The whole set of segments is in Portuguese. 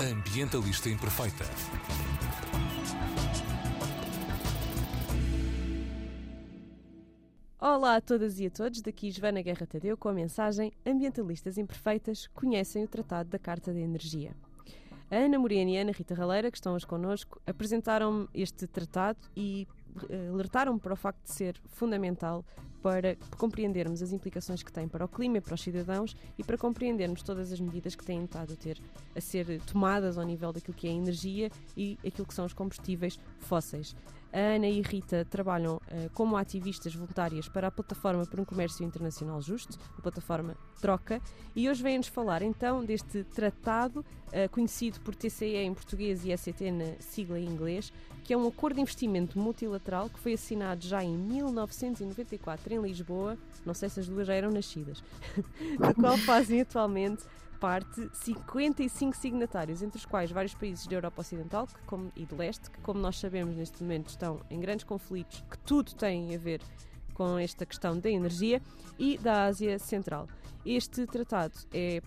Ambientalista Imperfeita. Olá a todas e a todos, daqui Joana Guerra Tadeu com a mensagem Ambientalistas Imperfeitas conhecem o Tratado da Carta da Energia. A Ana Morena e a Ana Rita Raleira, que estão hoje connosco, apresentaram-me este tratado e eh, alertaram-me para o facto de ser fundamental para compreendermos as implicações que tem para o clima e para os cidadãos e para compreendermos todas as medidas que têm estado a, ter, a ser tomadas ao nível daquilo que é a energia e aquilo que são os combustíveis fósseis. A Ana e Rita trabalham uh, como ativistas voluntárias para a Plataforma por um Comércio Internacional Justo, a plataforma Troca, e hoje vêm-nos falar então deste tratado, uh, conhecido por TCE em português e ECT na sigla em inglês, que é um acordo de investimento multilateral que foi assinado já em 1994 em Lisboa, não sei se as duas já eram nascidas, do qual fazem atualmente parte 55 signatários, entre os quais vários países da Europa Ocidental que, como, e do Leste, que, como nós sabemos neste momento, estão em grandes conflitos que tudo tem a ver com esta questão da energia, e da Ásia Central. Este tratado é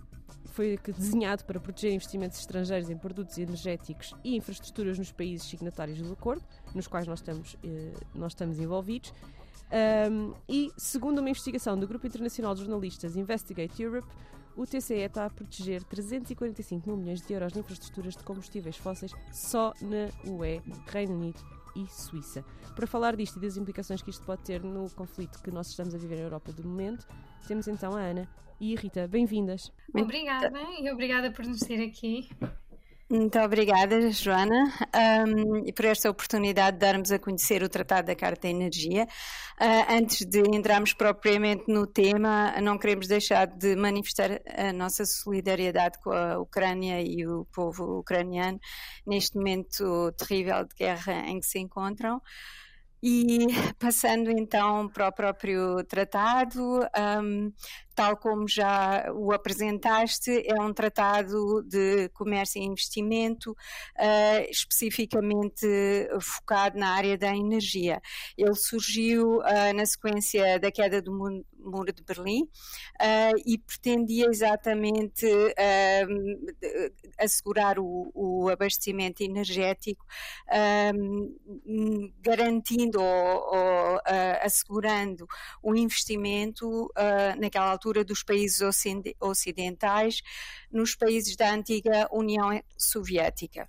foi desenhado para proteger investimentos estrangeiros em produtos energéticos e infraestruturas nos países signatários do acordo, nos quais nós estamos, eh, nós estamos envolvidos. Um, e, segundo uma investigação do Grupo Internacional de Jornalistas Investigate Europe, o TCE está a proteger 345 mil milhões de euros de infraestruturas de combustíveis fósseis só na UE, Reino Unido e Suíça. Para falar disto e das implicações que isto pode ter no conflito que nós estamos a viver na Europa do momento, temos então a Ana e Rita. Bem-vindas. Obrigada e obrigada por nos ter aqui. Muito obrigada, Joana, um, por esta oportunidade de darmos a conhecer o Tratado da Carta da Energia. Uh, antes de entrarmos propriamente no tema, não queremos deixar de manifestar a nossa solidariedade com a Ucrânia e o povo ucraniano neste momento terrível de guerra em que se encontram. E passando então para o próprio tratado, um, tal como já o apresentaste, é um tratado de comércio e investimento uh, especificamente focado na área da energia. Ele surgiu uh, na sequência da queda do Muro de Berlim uh, e pretendia exatamente assegurar o, o, abastecimento energético, garantindo ou, ou assegurando o investimento naquela altura altura dos países ocidentais nos países da antiga União Soviética.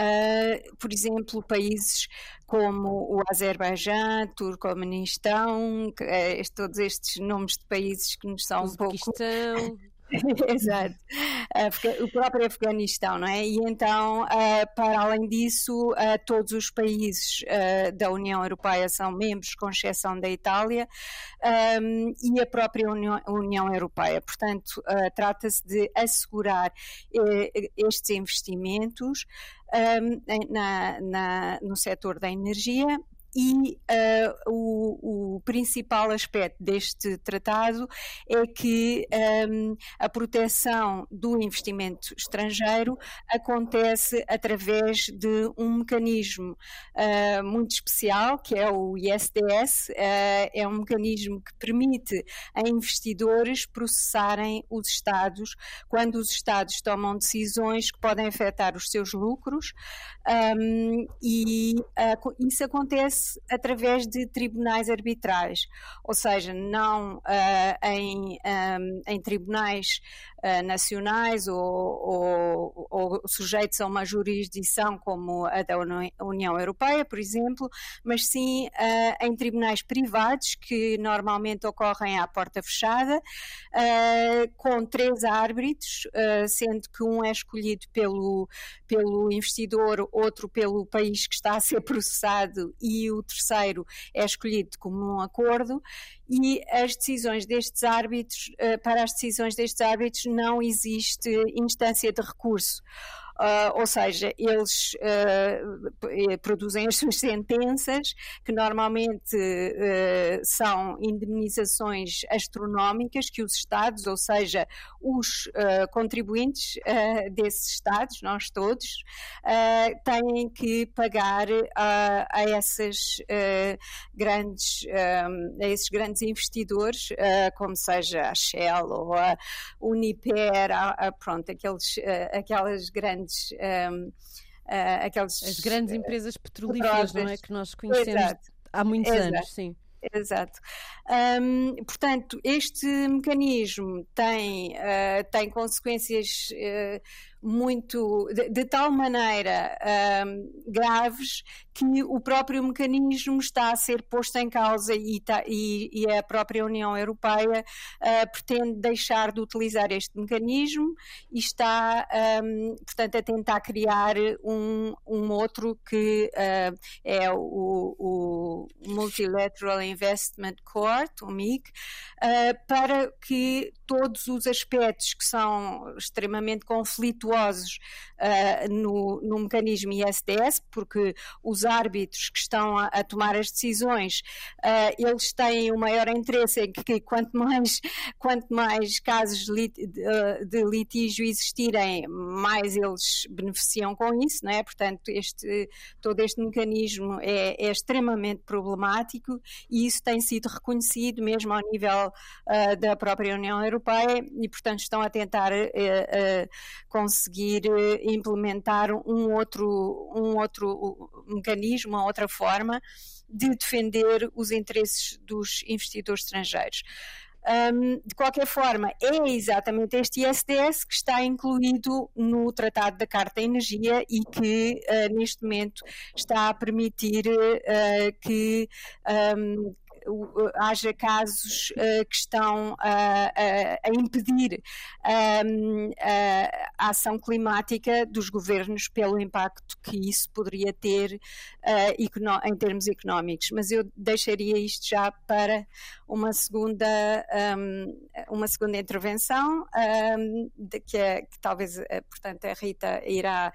Uh, por exemplo, países como o Azerbaijão, Turcomenistão, uh, todos estes nomes de países que nos são um pouco. Exato. O próprio Afeganistão, não é? E então, ah, para além disso, ah, todos os países ah, da União Europeia são membros, com exceção da Itália, e a própria União Europeia. Portanto, trata-se de assegurar eh, estes investimentos na, na, no setor da energia e uh, o, o, principal aspecto deste tratado é que um, a proteção do investimento estrangeiro acontece através de um mecanismo uh, muito especial, que é o ISDS, uh, é um mecanismo que permite a investidores processarem os Estados quando os Estados tomam decisões que podem afetar os seus lucros, um, e isso acontece através de tribunais arbitrais, ou seja, não uh, em, um, em, tribunais uh, nacionais ou, ou, ou, sujeitos a uma jurisdição como a da União Europeia, por exemplo, mas sim uh, em tribunais privados que normalmente ocorrem à porta fechada, com três árbitros, sendo que um é escolhido pelo, pelo investidor, outro pelo país que está a ser processado e o terceiro é escolhido como um acordo e as decisões destes árbitros, eh, para as decisões destes árbitros não existe instância de recurso. Ou seja, eles produzem as suas sentenças, que normalmente são indemnizações astronómicas que os Estados, ou seja, os contribuintes desses Estados, nós todos, têm que pagar a, a essas grandes, a esses grandes investidores, como seja a Shell ou a Uniper, a, a, pronto, aqueles, aquelas grandes. Um, uh, aqueles, As grandes empresas petrolíferas, não é? Que nós conhecemos Exato. há muitos Exato. anos, sim. Exato. Um, portanto, este mecanismo tem, uh, tem consequências uh, muito de, de tal maneira um, graves que o próprio mecanismo está a ser posto em causa e, tá, e, e a própria União Europeia uh, pretende deixar de utilizar este mecanismo e está, um, portanto, a tentar criar um, um outro que uh, é o, o, Multilateral Investment Court, o MIC, uh, para que todos os aspectos que são extremamente conflituosos virtuosos uh, no, no, mecanismo ISDS, porque os árbitros que estão a, a tomar as decisões, uh, eles têm o maior interesse em que, que quanto mais, quanto mais casos de, de, litígio existirem, mais eles beneficiam com isso, não é? Portanto, este, todo este mecanismo é, é extremamente problemático e isso tem sido reconhecido mesmo ao nível uh, da própria União Europeia e, portanto, estão a tentar conseguir implementar um outro, um outro mecanismo, uma outra forma de defender os interesses dos investidores estrangeiros. Um, de qualquer forma, é exatamente este ISDS que está incluído no Tratado da Carta Energia e que uh, neste momento está a permitir uh, que um, haja casos uh, que estão a impedir um, a ação climática dos governos pelo impacto que isso poderia ter uh, em termos económicos. Mas eu deixaria isto já para uma segunda, um, uma segunda intervenção, de que, é, que, talvez, eh, portanto, a Rita irá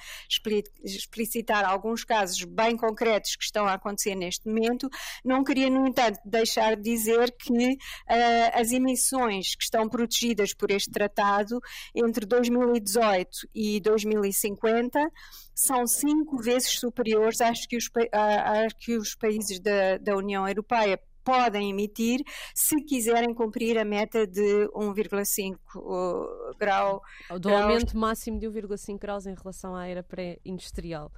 explicitar alguns casos bem concretos que estão a acontecer neste momento. Não queria, no entanto, de dizer que uh, as emissões que estão protegidas por este tratado entre 2018 e 2050 são cinco vezes superiores às que os, às que os países da, da União Europeia podem emitir se quiserem cumprir a meta de 1,5 uh, grau. Do graus. aumento máximo de 1,5 graus em relação à era pré-industrial.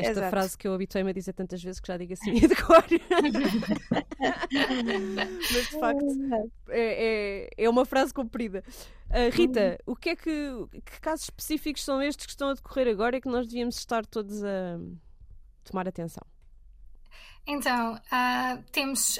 Esta Exato. frase que eu habituei-me a dizer tantas vezes que já digo assim de cor. Mas de facto é, é, é, uma frase comprida. Uh, Rita, uhum. o que é que, que casos específicos são estes que estão a decorrer agora e que nós devíamos estar todos a tomar atenção? Então, uh, temos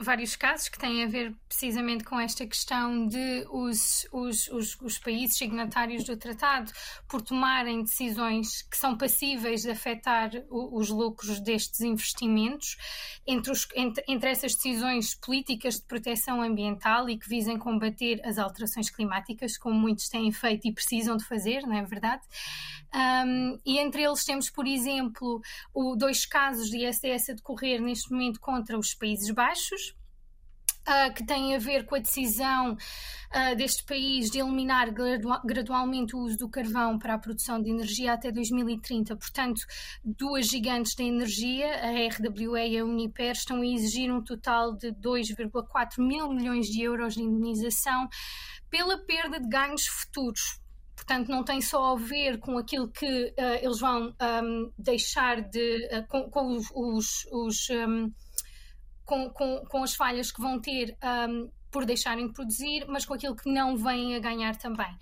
vários casos que têm a ver precisamente com esta questão de os, os, os, os, países signatários do tratado por tomarem decisões que são passíveis de afetar o, os lucros destes investimentos. Entre, os, entre, entre essas decisões políticas de proteção ambiental e que visem combater as alterações climáticas, como muitos têm feito e precisam de fazer, não é verdade? Um, e entre eles temos, por exemplo, o, dois casos de ISDS a decorrer neste momento contra os Países Baixos. Uh, que tem a ver com a decisão uh, deste país de eliminar gradualmente o uso do carvão para a produção de energia até 2030. Portanto, duas gigantes da energia, a RWE e a Uniper, estão a exigir um total de 2,4 mil milhões de euros de indenização pela perda de ganhos futuros. Portanto, não tem só a ver com aquilo que uh, eles vão um, deixar de. Uh, com, com, os. os, os um, com, com, com, as falhas que vão ter um, por deixarem de produzir, mas com aquilo que não vêm a ganhar também.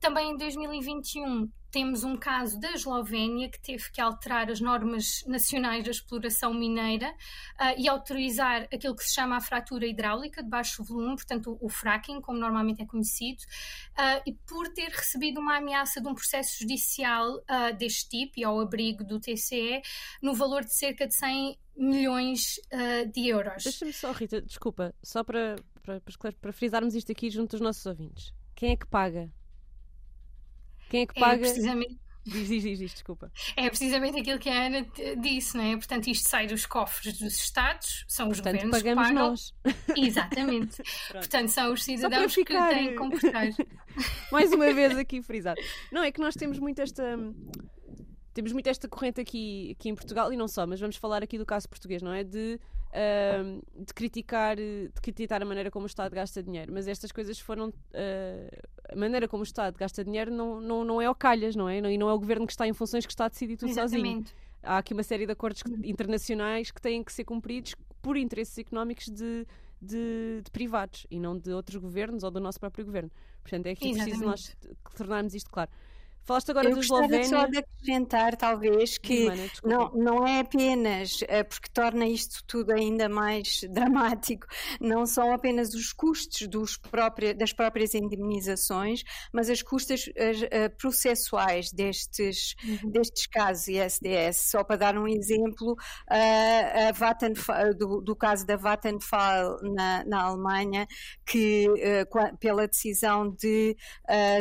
também em 2021 temos um caso da Eslovénia que teve que alterar as normas nacionais da exploração mineira uh, e autorizar aquilo que se chama a fratura hidráulica de baixo volume, portanto o, o fracking, como normalmente é conhecido, uh, e por ter recebido uma ameaça de um processo judicial uh, deste tipo e ao abrigo do TCE no valor de cerca de 100 milhões de euros. Deixa-me só, Rita, desculpa, só para, para, para, para frisarmos isto aqui junto aos nossos ouvintes. Quem é que paga Quem é que paga? É precisamente Diz, diz, diz, diz, desculpa. É precisamente aquilo que a Ana disse, não é? Portanto, isto sai dos cofres dos Estados, são os Portanto, governos pagamos que pagam. nós. Exatamente. Portanto, são os cidadãos que têm que comportar. Mais uma vez aqui frisado. Não, é que nós temos muito esta. Temos muito esta corrente aqui, aqui em Portugal, e não só, mas vamos falar aqui do caso português, não é? De, ahm, de, criticar, de criticar a maneira como o Estado gasta dinheiro. Mas estas coisas foram. ah, a maneira como o Estado gasta dinheiro não, não, não é ao calhas, não é? E não é o governo que está em funções que está a decidir tudo sozinho. Exatamente. Há aqui uma série de acordos internacionais que têm que ser cumpridos por interesses económicos de, de, de privados e não de outros governos ou do nosso próprio governo. Portanto, é aqui preciso nós tornarmos isto claro. Falaste agora Eu gostava Eslovénia. só de acrescentar, talvez, que desculpa. não, não é apenas, eh, porque torna isto tudo ainda mais dramático, não são apenas os custos dos própria- das próprias indemnizações, mas as custas as, eh, processuais destes, Uhum. destes casos ISDS. Só para dar um exemplo, a Vattenfall- do, do caso da Vattenfall na, na Alemanha, que eh, pela decisão de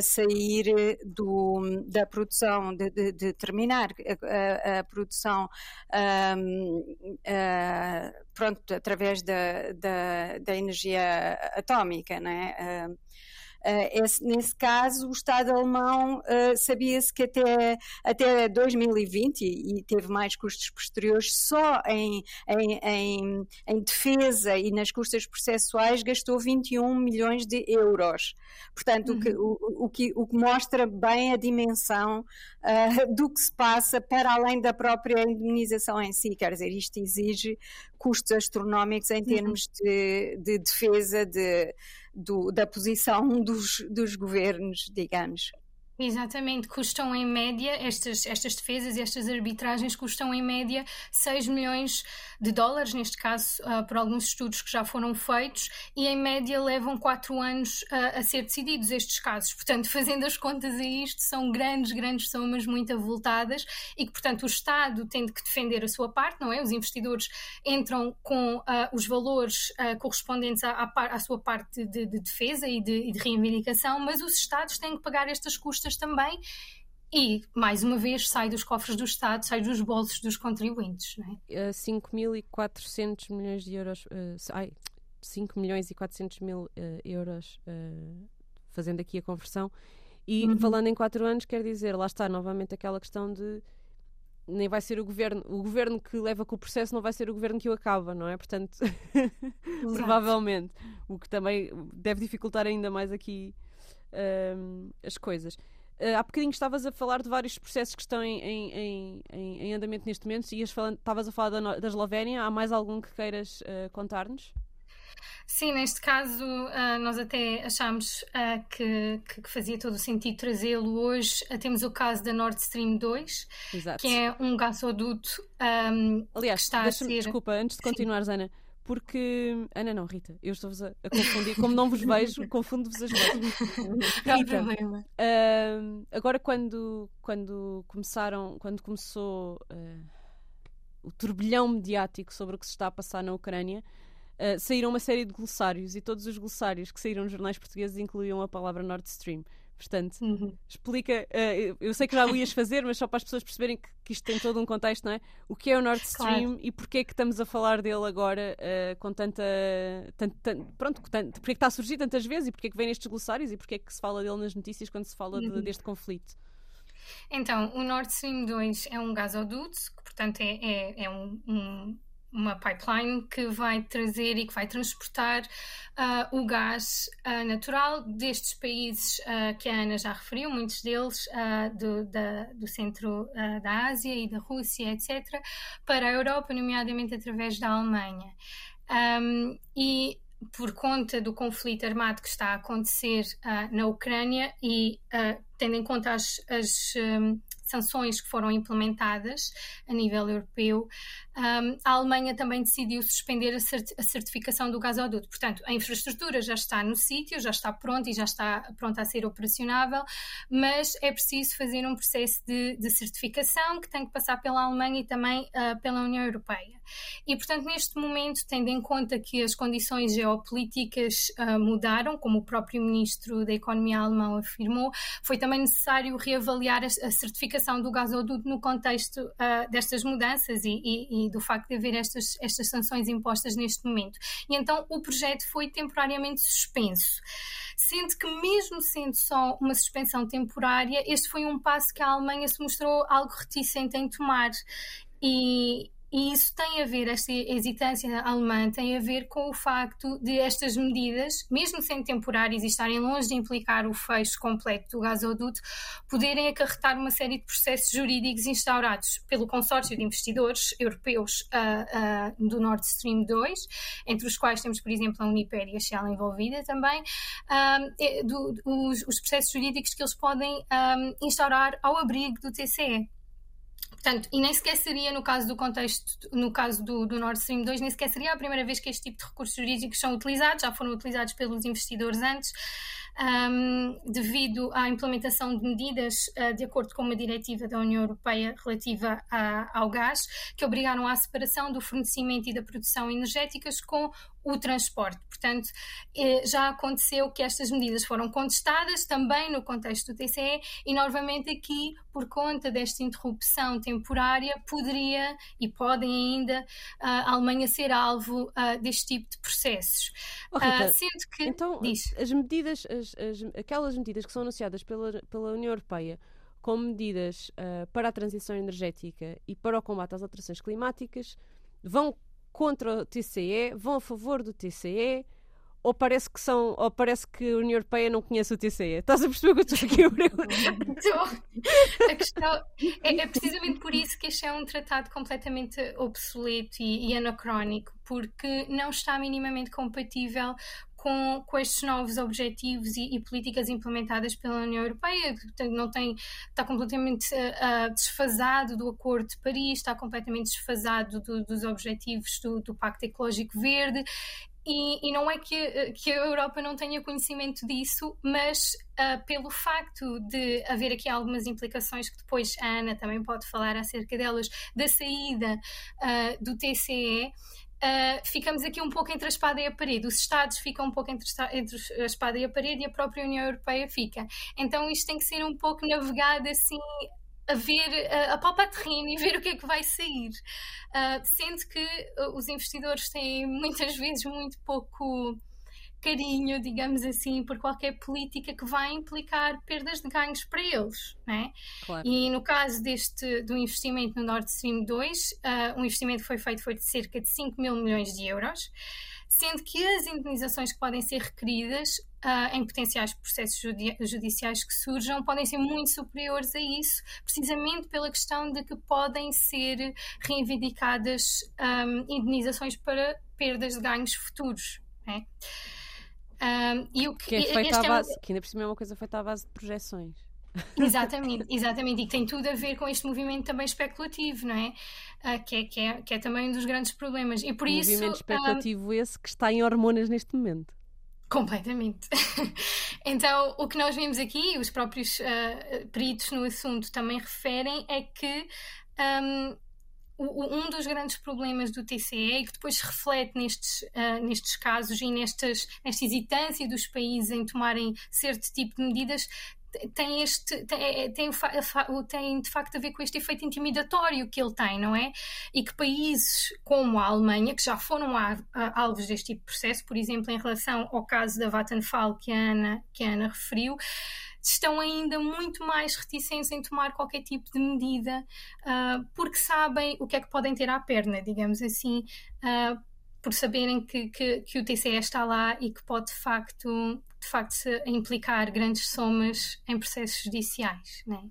sair do, da produção, de, de- de terminar a, a- produção ahm, ah, pronto, através da, da, da energia atómica, né? Ah, esse- nesse caso, o Estado alemão ah, sabia-se que até, até 2020, e, teve mais custos posteriores, só em, em, em, em defesa e nas custas processuais gastou 21 milhões de euros. Portanto, o, que, o, o que, o que mostra bem a dimensão ah, do que se passa para além da própria indemnização em si. Quer dizer, isto exige custos astronómicos em termos de, de defesa de, do- da posição dos, dos governos, digamos. Exatamente, custam em média, estas, estas defesas e estas arbitragens custam em média 6 milhões de dólares, neste caso, ah, por alguns estudos que já foram feitos, e em média levam 4 anos ah, a ser decididos estes casos. Portanto, fazendo as contas a isto, são grandes, grandes somas muito avultadas e que, portanto, o Estado tem que defender a sua parte, não é? Os investidores entram com ah, os valores correspondentes à, à à sua parte de, de defesa e de, de reivindicação, mas os Estados têm que pagar estas custas também e, mais uma vez, sai dos cofres do Estado, sai dos bolsos dos contribuintes. É? Uh, 5.400 milhões de euros. uh, ai, 5 milhões e 400 mil uh, euros, uh, fazendo aqui a conversão. E Uhum. falando em 4 anos, quer dizer, lá está novamente aquela questão de. Nem vai ser o governo, o governo que leva com o processo não vai ser o governo que o acaba, não é? Portanto, provavelmente, o que também deve dificultar ainda mais aqui um, as coisas. Uh, há bocadinho estavas a falar de vários processos que estão em, em, em- em- andamento neste momento e estavas a falar da, da Eslovénia. Há mais algum que queiras uh, contar-nos? Sim, neste caso, ah, nós até achámos ah, que, que- fazia todo o sentido trazê-lo hoje. Ah, temos o caso da Nord Stream 2, Exato. que é um gasoduto ahm, Aliás, que está a ser. desculpa, antes de Sim. continuares, Ana, porque. Ana, não, Rita, eu estou-vos a, a confundir. Como não vos vejo, confundo-vos as vozes. Rita. Ahm, agora quando, quando começaram, quando começou ah, o turbilhão mediático sobre o que se está a passar na Ucrânia, ah, saíram uma série de glossários e todos os glossários que saíram nos jornais portugueses incluíam a palavra Nord Stream. Portanto, Uhum. explica, ah, eu- sei que já o ias fazer, mas só para as pessoas perceberem que, que isto tem todo um contexto, não é? O que é o Nord Stream e porque é que estamos a falar dele agora ah, com tanta. tan- tan- pronto, tanto, porque é que está a surgir tantas vezes e porque é que vem nestes glossários e porque é que se fala dele nas notícias quando se fala de- Uhum. deste conflito? Então, o Nord Stream 2 é um gasoduto, que portanto é, é, é um- um- uma pipeline que vai trazer e que vai transportar ah, o gás ah, natural destes países ah, que a Ana já referiu, muitos deles do, da- do centro da Ásia e da Rússia, etc., para a Europa, nomeadamente através da Alemanha. Um, e por conta do conflito armado que está a acontecer na Ucrânia e tendo em conta as, as, hum, sanções que foram implementadas a nível europeu, um, a Alemanha também decidiu suspender a, cert a, certificação do gasoduto. Portanto, a infraestrutura já está no sítio, já está pronta e já está pronta a ser operacionável, mas é preciso fazer um processo de, de certificação que tem que passar pela Alemanha e também uh, pela União Europeia. E, portanto, neste momento, tendo em conta que as condições geopolíticas uh, mudaram, como o próprio ministro da Economia alemão afirmou, foi também necessário reavaliar a, a certificação do gasoduto no contexto uh, destas mudanças e, e, do facto de haver estas, estas sanções impostas neste momento. E então o projeto foi temporariamente suspenso sendo que, mesmo sendo só uma suspensão temporária, este foi um passo que a Alemanha se mostrou algo reticente em tomar. E, e isso tem a ver, esta hesitância alemã tem a ver com o facto de estas medidas, mesmo sendo temporárias e estarem longe de implicar o fecho completo do gasoduto, poderem acarretar uma série de processos jurídicos instaurados pelo consórcio de investidores europeus uh, uh, do Nord Stream 2, entre os quais temos, por exemplo, a Uniper e a Shell envolvida também, uh, do, os, os, processos jurídicos que eles podem instaurar ao abrigo do TCE. Portanto, e nem sequer seria no caso do contexto, no caso do, do Nord Stream 2, nem sequer seria a primeira vez que este tipo de recursos jurídicos são utilizados, já foram utilizados pelos investidores antes um, devido à implementação de medidas uh, de acordo com uma diretiva da União Europeia relativa a, ao gás, que obrigaram à separação do fornecimento e da produção energéticas com o transporte. Portanto, eh, já aconteceu que estas medidas foram contestadas também no contexto do TCE e, novamente, aqui, por conta desta interrupção temporária, poderia e podem ainda a Alemanha ser alvo deste tipo de processos. Oh, Rita, sendo que. Então, diz. as medidas, as, as, aquelas medidas que são anunciadas pela, pela União Europeia como medidas uh, para a transição energética e para o combate às alterações climáticas vão contra o TCE, vão a favor do TCE, ou parece que são, ou parece que a União Europeia não conhece o TCE? Estás a perceber o que eu estou aqui a questão é, é, precisamente por isso que este é um tratado completamente obsoleto e, e anacrónico, porque não está minimamente compatível com, com estes novos objetivos e, e, políticas implementadas pela União Europeia, não tem, está completamente uh, desfasado do Acordo de Paris, está completamente desfasado do, dos objetivos do, do Pacto Ecológico Verde. E, e, não é que, que, a Europa não tenha conhecimento disso, mas uh, pelo facto de haver aqui algumas implicações que depois a Ana também pode falar acerca delas, da saída uh, do TCE, Uh, ficamos aqui um pouco entre a espada e a parede. Os Estados ficam um pouco entre, entre, a espada e a parede e a própria União Europeia fica. Então isto tem que ser um pouco navegado assim a ver, a, a palpar terreno e ver o que é que vai sair. Uh, sendo que os investidores têm muitas vezes muito pouco carinho, digamos assim, por qualquer política que vai implicar perdas de ganhos para eles. Né? Claro. E no caso deste do investimento no Nord Stream 2, uh, o investimento que foi feito foi de cerca de 5 mil milhões de euros, sendo que as indenizações que podem ser requeridas uh, em potenciais processos judi judiciais que surjam podem ser muito superiores a isso, precisamente pela questão de que podem ser reivindicadas um, indenizações para perdas de ganhos futuros. Né? Um, e o que, que é feito à base, é... que ainda por cima é uma coisa feita à base de projeções. Exatamente, exatamente, e que tem tudo a ver com este movimento também especulativo, não é? Uh, que, é, que, é, que é também um dos grandes problemas. E por um isso. Movimento especulativo esse que está em hormonas neste momento. Completamente. então, o que nós vemos aqui, os próprios uh, peritos no assunto também referem, é que um, dos grandes problemas do TCE e que depois reflete nestes, uh, nestes casos e nestas, nesta hesitância dos países em tomarem certo tipo de medidas tem este tem, é, tem, tem, de facto a ver com este efeito intimidatório que ele tem, não é? E que países como a Alemanha, que já foram alvos deste tipo de processo, por exemplo, em relação ao caso da Vattenfall que a Ana, que a Ana referiu, estão ainda muito mais reticentes em tomar qualquer tipo de medida, uh, porque sabem o que é que podem ter à perna, digamos assim, uh, por saberem que, que, que, o TCE está lá e que pode de facto de facto implicar grandes somas em processos judiciais. Né?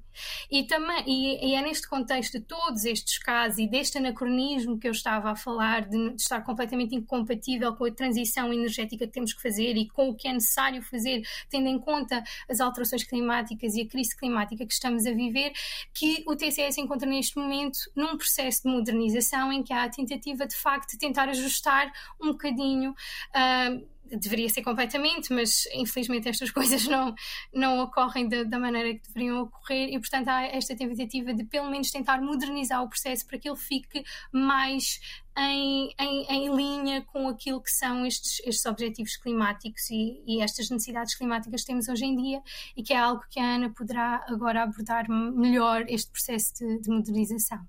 E, também, e, e, é neste contexto de todos estes casos e deste anacronismo que eu estava a falar, de, de, estar completamente incompatível com a transição energética que temos que fazer e com o que é necessário fazer, tendo em conta as alterações climáticas e a crise climática que estamos a viver, que o TCE se encontra neste momento num processo de modernização em que há a tentativa de facto de tentar ajustar um bocadinho. Uh, deveria ser completamente, mas infelizmente estas coisas não, não ocorrem da, da, maneira que deveriam ocorrer e, portanto, há esta tentativa de pelo menos tentar modernizar o processo para que ele fique mais em, em, em linha com aquilo que são estes, estes objetivos climáticos e, e, estas necessidades climáticas que temos hoje em dia e que é algo que a Ana poderá agora abordar melhor este processo de, de modernização.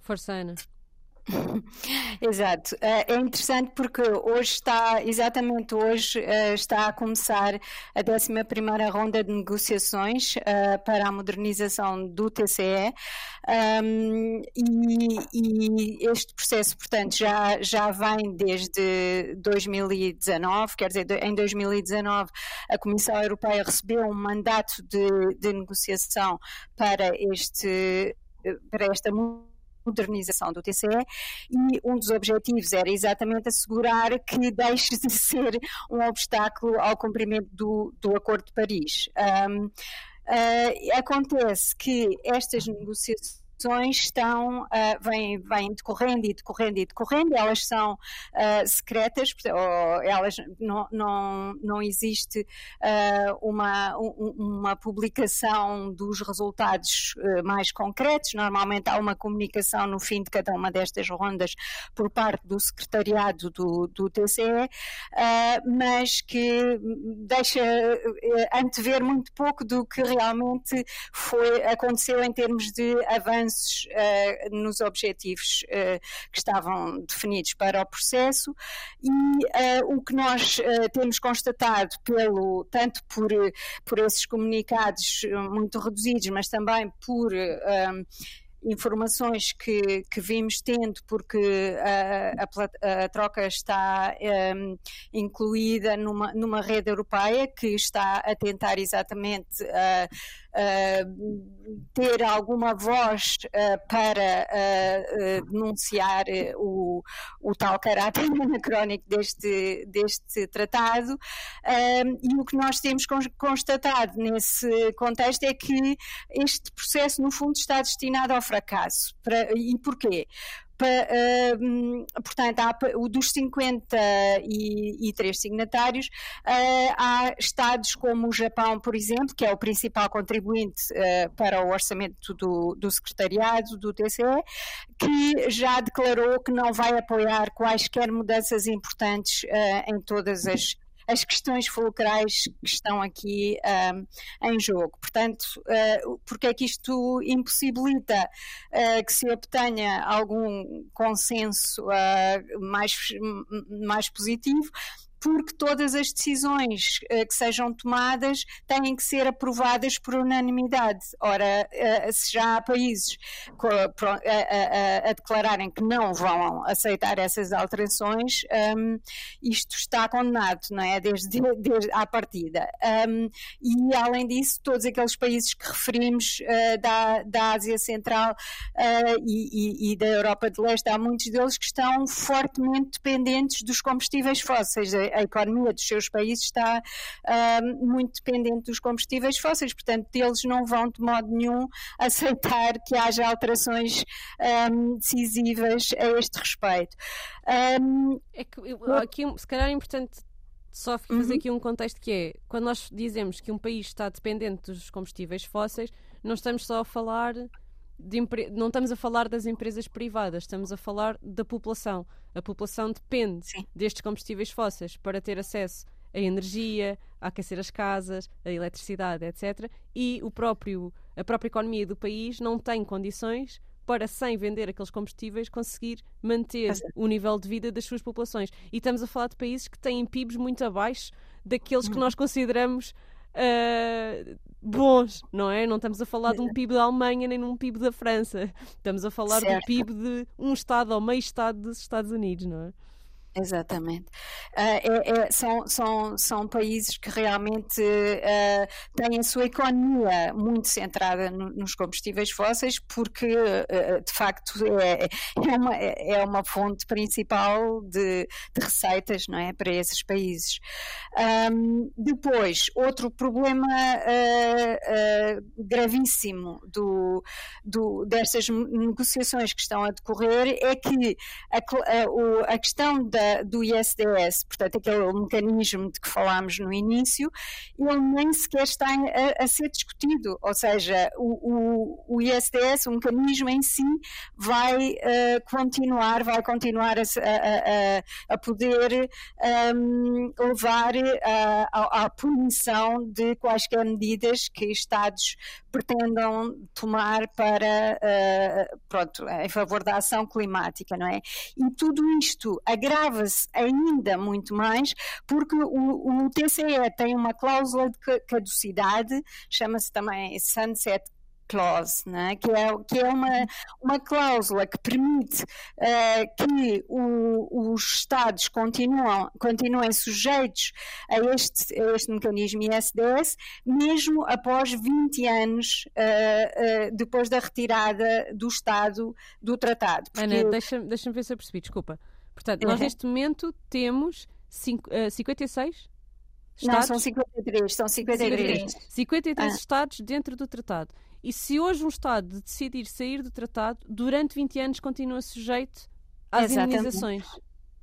Força, Ana. Exato. Eh, é interessante porque hoje está, exatamente hoje, eh, está a começar a 11 ronda de negociações eh, para a modernização do TCE e, este processo, portanto, já, já vem desde 2019, quer dizer, em 2019 a Comissão Europeia recebeu um mandato de, de negociação para este para esta modernização do TCE e um dos objetivos era exatamente assegurar que deixe de ser um obstáculo ao cumprimento do, do Acordo de Paris. Um, uh, acontece que estas negociações estão, uh, vêm, vêm decorrendo e decorrendo e decorrendo, elas são uh, secretas, ou elas não, não, não existe uh, uma, um, uma publicação dos resultados mais concretos, normalmente há uma comunicação no fim de cada uma destas rondas por parte do secretariado do, do TCE, mas que deixa antever muito pouco do que realmente foi, aconteceu em termos de avanço avanços uh, nos objetivos uh, que estavam definidos para o processo. E uh, o que nós temos constatado pelo tanto por, por esses comunicados muito reduzidos, mas também por informações que, que vimos tendo, porque a, a, a troca está um, incluída numa, numa rede europeia que está a tentar exatamente uh, uh, ter alguma voz uh, para denunciar o, o tal caráter anacrónico deste, deste tratado. e o que nós temos constatado nesse contexto é que este processo, no fundo, está destinado ao fracasso. Para, e porquê? Uh, portanto, há, dos 53 signatários, uh, há estados como o Japão, por exemplo, que é o principal contribuinte uh, para o orçamento do, do secretariado do TCE, que já declarou que não vai apoiar quaisquer mudanças importantes em todas as as questões fulcrais que estão aqui um, em jogo. Portanto, uh, porque é que isto impossibilita uh, que se obtenha algum consenso uh, mais, mais positivo? Porque todas as decisões uh, que sejam tomadas têm que ser aprovadas por unanimidade. Ora, uh, se já há países a, a, a, declararem que não vão aceitar essas alterações, um, isto está condenado, não é? Desde, desde à partida. Um, e, além disso, todos aqueles países que referimos uh, da, da Ásia Central e, e, e da Europa de Leste, há muitos deles que estão fortemente dependentes dos combustíveis fósseis a economia dos seus países está uh, muito dependente dos combustíveis fósseis, portanto, eles não vão de modo nenhum aceitar que haja alterações um, decisivas a este respeito. Um, é que aqui, se calhar é importante só fazer uhum. aqui um contexto que é quando nós dizemos que um país está dependente dos combustíveis fósseis, não estamos só a falar não estamos a falar das empresas privadas, estamos a falar da população. A população depende Sim. destes combustíveis fósseis para ter acesso à energia, a aquecer as casas, a eletricidade, etc. E o próprio, a própria economia do país não tem condições para, sem vender aqueles combustíveis, conseguir manter o nível de vida das suas populações. E estamos a falar de países que têm PIBs muito abaixo daqueles que uhum. nós consideramos uh, bons, não é? Não estamos a falar de um PIB da Alemanha nem de um PIB da França. Estamos a falar certo. do PIB de um Estado ou meio Estado dos Estados Unidos, não é? Exatamente. Uh, é, é, são, são, são países que realmente uh, têm a sua economia muito centrada no, nos combustíveis fósseis, porque uh, de facto é, é, uma, é uma fonte principal de, de receitas não é, para esses países. Um, depois, outro problema gravíssimo do, do, destas negociações que estão a decorrer é que a, a, a questão da do ISDS, portanto, aquele mecanismo de que falámos no início, ele nem sequer está a, a ser discutido. Ou seja, o, o, o, ISDS, o mecanismo em si, vai uh, continuar, vai continuar a, a, a poder um, levar à punição de quaisquer medidas que Estados pretendam tomar para, uh, pronto, em favor da ação climática, não é? E tudo isto agrava-se ainda muito mais porque o, o TCE tem uma cláusula de caducidade, chama-se também Sunset clause, né? que é, que é uma, uma cláusula que permite uh, que o, os Estados continuam, continuem sujeitos a este, a este mecanismo ISDS, mesmo após 20 anos uh, uh, depois da retirada do Estado do tratado. Porque... Ana, deixa-me deixa ver se eu percebi, desculpa. Portanto, nós neste momento temos cinco, 56 Estados? Não, são 53, são 53. 53 ah. Estados dentro do tratado. E se hoje um Estado decidir sair do tratado, durante 20 anos continua sujeito às Exatamente. indenizações.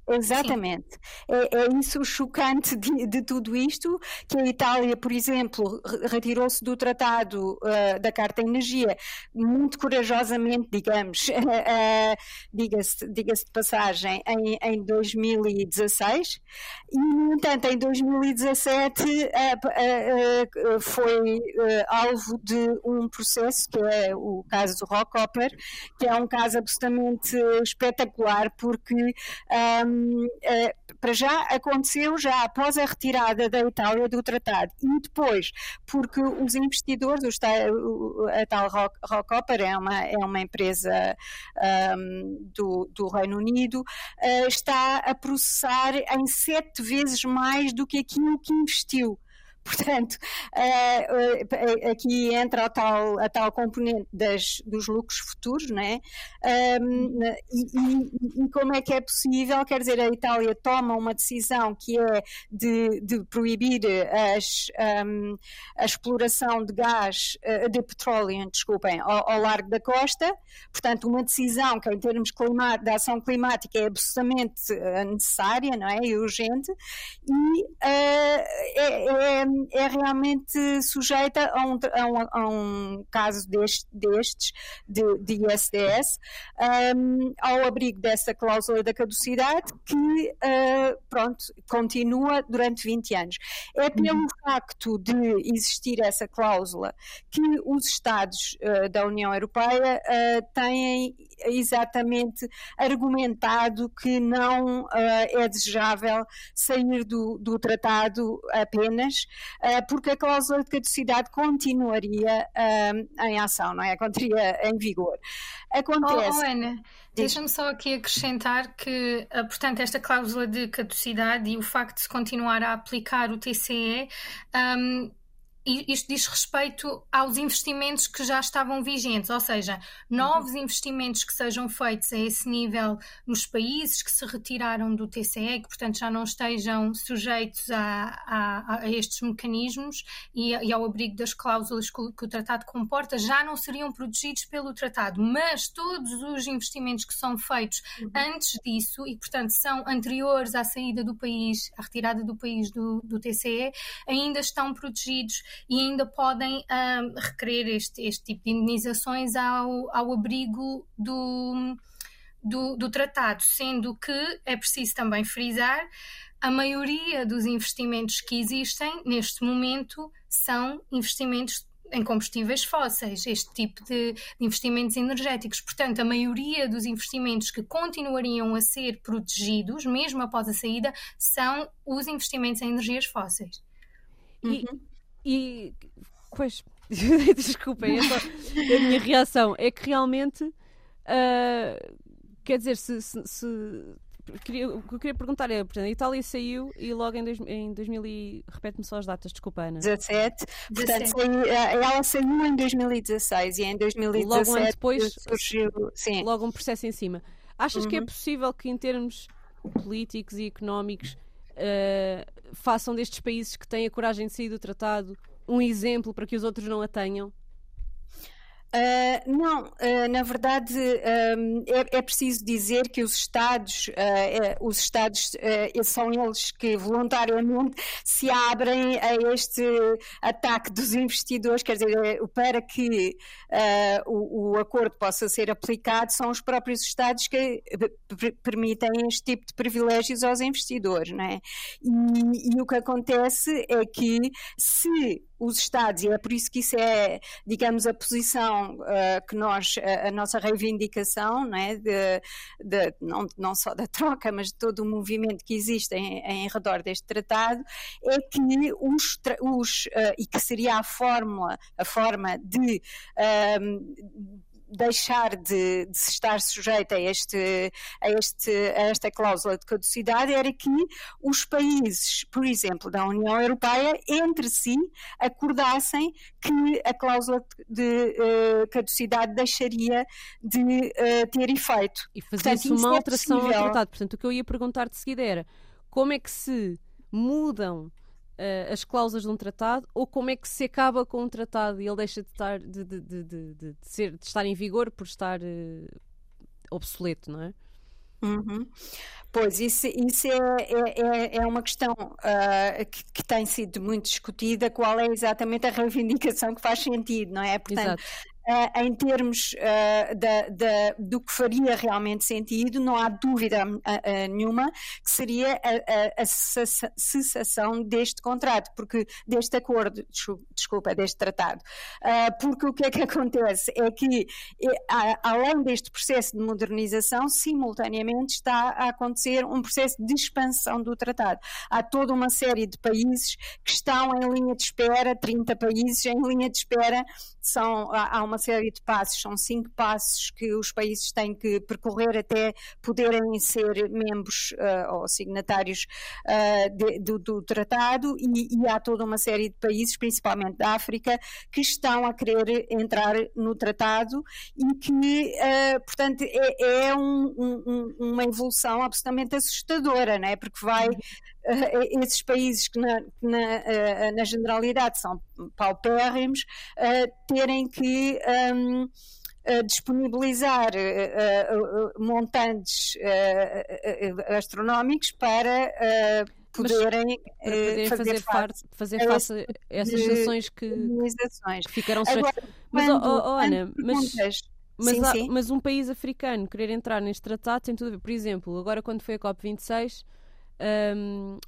Exatamente. É, é, isso o chocante de, de, tudo isto, que a Itália, por exemplo, retirou-se do tratado uh, da Carta Energia muito corajosamente, digamos, uh, diga-se diga de passagem, em, em 2016, e, no entanto, em 2017 uh, foi alvo de um processo, que é o caso do Rockhopper, que é um caso absolutamente espetacular, porque um, uh, para já aconteceu já após a retirada da Itália do tratado e depois porque os investidores, o, a tal Rock, Rockhopper é uma, é uma empresa um, do, do Reino Unido, uh, está a processar em sete vezes mais do que aquilo que investiu. Portanto, uh, aqui entra a tal, a tal componente das, dos lucros futuros, não é? E, e, e, como é que é possível? Quer dizer, a Itália toma uma decisão que é de, de proibir as, a exploração de gás, de petróleo, desculpem, ao, ao, largo da costa, portanto, uma decisão que, em termos de ação climática, é absolutamente necessária, não é? E urgente, e é, é é realmente sujeita a um, a um, a um caso deste, destes, de, de ISDS, um, ao abrigo dessa cláusula da caducidade, que, uh, pronto, continua durante 20 anos. É pelo uhum. facto de existir essa cláusula que os Estados uh, da União Europeia uh, têm exatamente argumentado que não é desejável sair do, do tratado apenas, uh, porque a cláusula de caducidade continuaria uh, em ação, não é? Continuaria em vigor. Acontece. Oh, oh Ana, deixa-me só aqui acrescentar que, uh, portanto, esta cláusula de caducidade e o facto de se continuar a aplicar o TCE um, isto diz respeito aos investimentos que já estavam vigentes, ou seja, novos uhum. investimentos que sejam feitos a esse nível nos países que se retiraram do TCE, que portanto já não estejam sujeitos a, a, a estes mecanismos e, e, ao abrigo das cláusulas que, que, o tratado comporta, já não seriam protegidos pelo tratado, mas todos os investimentos que são feitos uhum. antes disso e portanto são anteriores à saída do país, à retirada do país do, do TCE, ainda estão protegidos e ainda podem um, requerer este, este tipo de indenizações ao, ao abrigo do, do, do tratado, sendo que é preciso também frisar a maioria dos investimentos que existem neste momento são investimentos em combustíveis fósseis, este tipo de, de, investimentos energéticos. Portanto, a maioria dos investimentos que continuariam a ser protegidos, mesmo após a saída, são os investimentos em energias fósseis. E, uhum. E, pois, desculpem, é só, a minha reação é que realmente, uh, quer dizer, se, se, se queria, o que eu queria perguntar é, portanto, a Itália saiu e logo em, dois, em 2000 e, repete-me só as datas, desculpa Ana. 17, portanto saiu, eh, ela saiu em 2016 e em 2017 logo um ano depois surgiu sim. logo um processo em cima. Achas uhum. que é uhum. possível que em termos políticos e económicos uh, façam destes países que têm a coragem de sair do tratado um exemplo para que os outros não a tenham? Uh, não, uh, na verdade uh, é, é, preciso dizer que os Estados, é, os Estados são eles que voluntariamente se abrem a este ataque dos investidores, quer dizer, é, para que o, o, acordo possa ser aplicado, são os próprios Estados que permitem este tipo de privilégios aos investidores, não é? E, e o que acontece é que se os Estados, e é por isso que isso é, digamos, a posição uh, que nós, a, a, nossa reivindicação, não, é? de, de, não, não só da troca, mas de todo o movimento que existe em, em redor deste tratado, é que os, os uh, e que seria a fórmula, a forma de uh, deixar de, de estar sujeita a, este, a, este, a esta cláusula de caducidade era que os países, por exemplo, da União Europeia, entre si acordassem que a cláusula de uh, caducidade deixaria de uh, ter efeito. E fazer-se uma é alteração é ao tratado. Portanto, o que eu ia perguntar de seguida era como é que se mudam uh, as cláusulas de um tratado ou como é que se acaba com um tratado e ele deixa de estar, de, de, de, de ser, de estar em vigor por estar uh, obsoleto, não é? Uhum. Pois, isso, isso é, é, é, é uma questão uh, que, que, tem sido muito discutida, qual é exatamente a reivindicação que faz sentido, não é? Portanto, uh, em termos uh, do que faria realmente sentido, não há dúvida uh, nenhuma que seria a, a, a, cessação deste contrato, porque deste acordo, desculpa, deste tratado. porque o que é que acontece? É que, além deste processo de modernização, simultaneamente está a acontecer um processo de expansão do tratado. Há toda uma série de países que estão em linha de espera, 30 países em linha de espera, são, há uma série de passos, são cinco passos que os países têm que percorrer até poderem ser membros uh, ou signatários uh, de, do, do, tratado e, e, há toda uma série de países, principalmente da África, que estão a querer entrar no tratado e que, uh, portanto, é, é um, um, uma evolução absolutamente assustadora, né? porque vai uh, esses países que na, na, uh, na generalidade são paupérrimos terem que um, disponibilizar montantes astronómicos para poderem, para poderem fazer, fazer, face, fazer face a essas sanções que, que ficaram sujeitas. Mas, oh, oh, Ana, mas, mas, sim, há, sim. mas um país africano querer entrar neste tratado tem tudo a ver. Por exemplo, agora quando foi a COP26, um,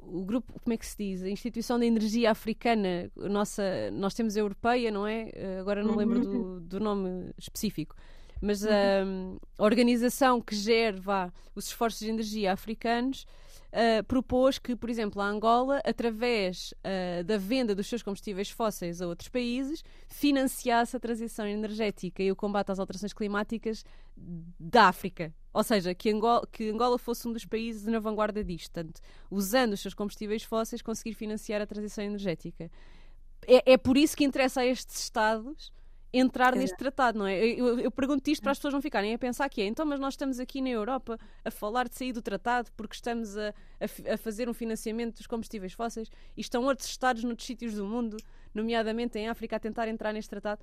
o grupo, como é que se diz? A Instituição da Energia Africana, nossa, nós temos a Europeia, não é? Agora não lembro do, uhum. do nome específico. Mas uhum. a, a organização que gera vá, os esforços de energia africanos uh, propôs que, por exemplo, a Angola, através uh, da venda dos seus combustíveis fósseis a outros países, financiasse a transição energética e o combate às alterações climáticas da África. Ou seja, que Angola, que Angola fosse um dos países na vanguarda disto, portanto, usando os seus combustíveis fósseis, conseguir financiar a transição energética. É, é por isso que interessa a estes Estados entrar neste tratado, não é? Eu, eu, pergunto isto para as pessoas não ficarem a pensar que é, então, mas nós estamos aqui na Europa a falar de sair do tratado porque estamos a, a, a fazer um financiamento dos combustíveis fósseis e estão outros Estados noutros sítios do mundo, nomeadamente em África, a tentar entrar neste tratado.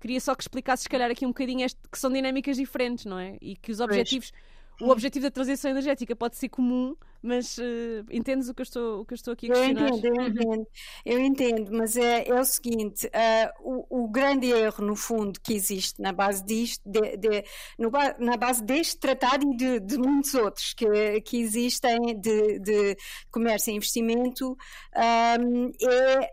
Queria só que explicasses, se calhar, aqui um bocadinho este, que são dinâmicas diferentes, não é? E que os objetivos. Pois o objetivo da transição energética pode ser comum, mas uh, entendes o que, eu estou, o que eu estou aqui a questionar? Eu entendo, eu entendo, eu entendo mas é, é o seguinte: uh, o, o, grande erro, no fundo, que existe na base disto, de, de, no, na base deste tratado e de, de muitos outros que, que existem de, comércio e investimento, um, é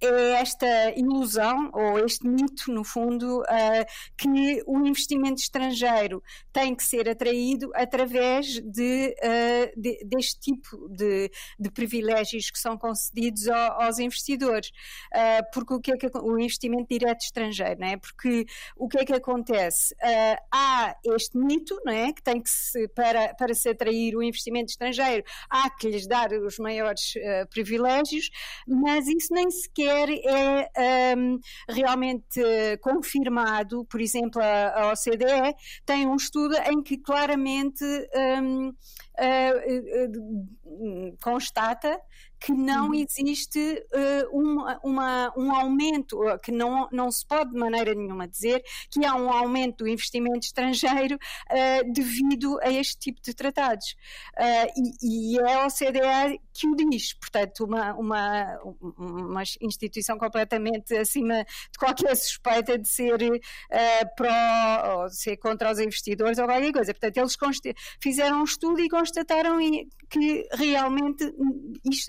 é esta ilusão, ou este mito, no fundo, uh, que o investimento estrangeiro tem que ser atraído através de, uh, de deste tipo de, de, privilégios que são concedidos ao, aos investidores. Uh, porque o que é que o investimento direto estrangeiro, não é? Porque o que é que acontece? há este mito, não é? Que tem que se, para, para se atrair o investimento estrangeiro, há que lhes dar os maiores privilégios, mas isso nem sequer é um, realmente confirmado, por exemplo, a, a, OCDE tem um estudo em que claramente um, uh, constata que não uhum. existe uh, uma, uma, um aumento, que não, não se pode de maneira nenhuma dizer que há um aumento do investimento estrangeiro uh, devido a este tipo de tratados. Uh, e, e, é a OCDE que o diz, portanto, uma, uma, uma instituição completamente acima de qualquer suspeita de ser pró ou ser contra os investidores ou qualquer coisa. Portanto, eles fizeram um estudo e constataram que realmente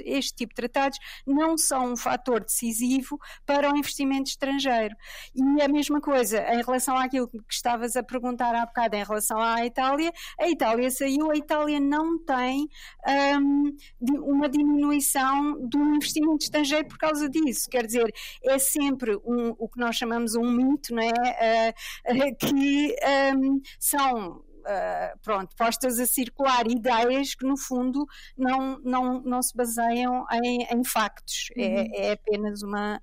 este tipo de tratados não são um fator decisivo para o investimento estrangeiro. E a mesma coisa em relação àquilo que estavas a perguntar há bocado em relação à Itália, a Itália saiu, a Itália não tem um, uma diminuição do investimento estrangeiro por causa disso. Quer dizer, é sempre um, o que nós chamamos um mito, não é? Uh, que um, são uh, pronto, postas a circular ideias que no fundo não, não, não se baseiam em, em factos, é, uhum. é, é apenas uma,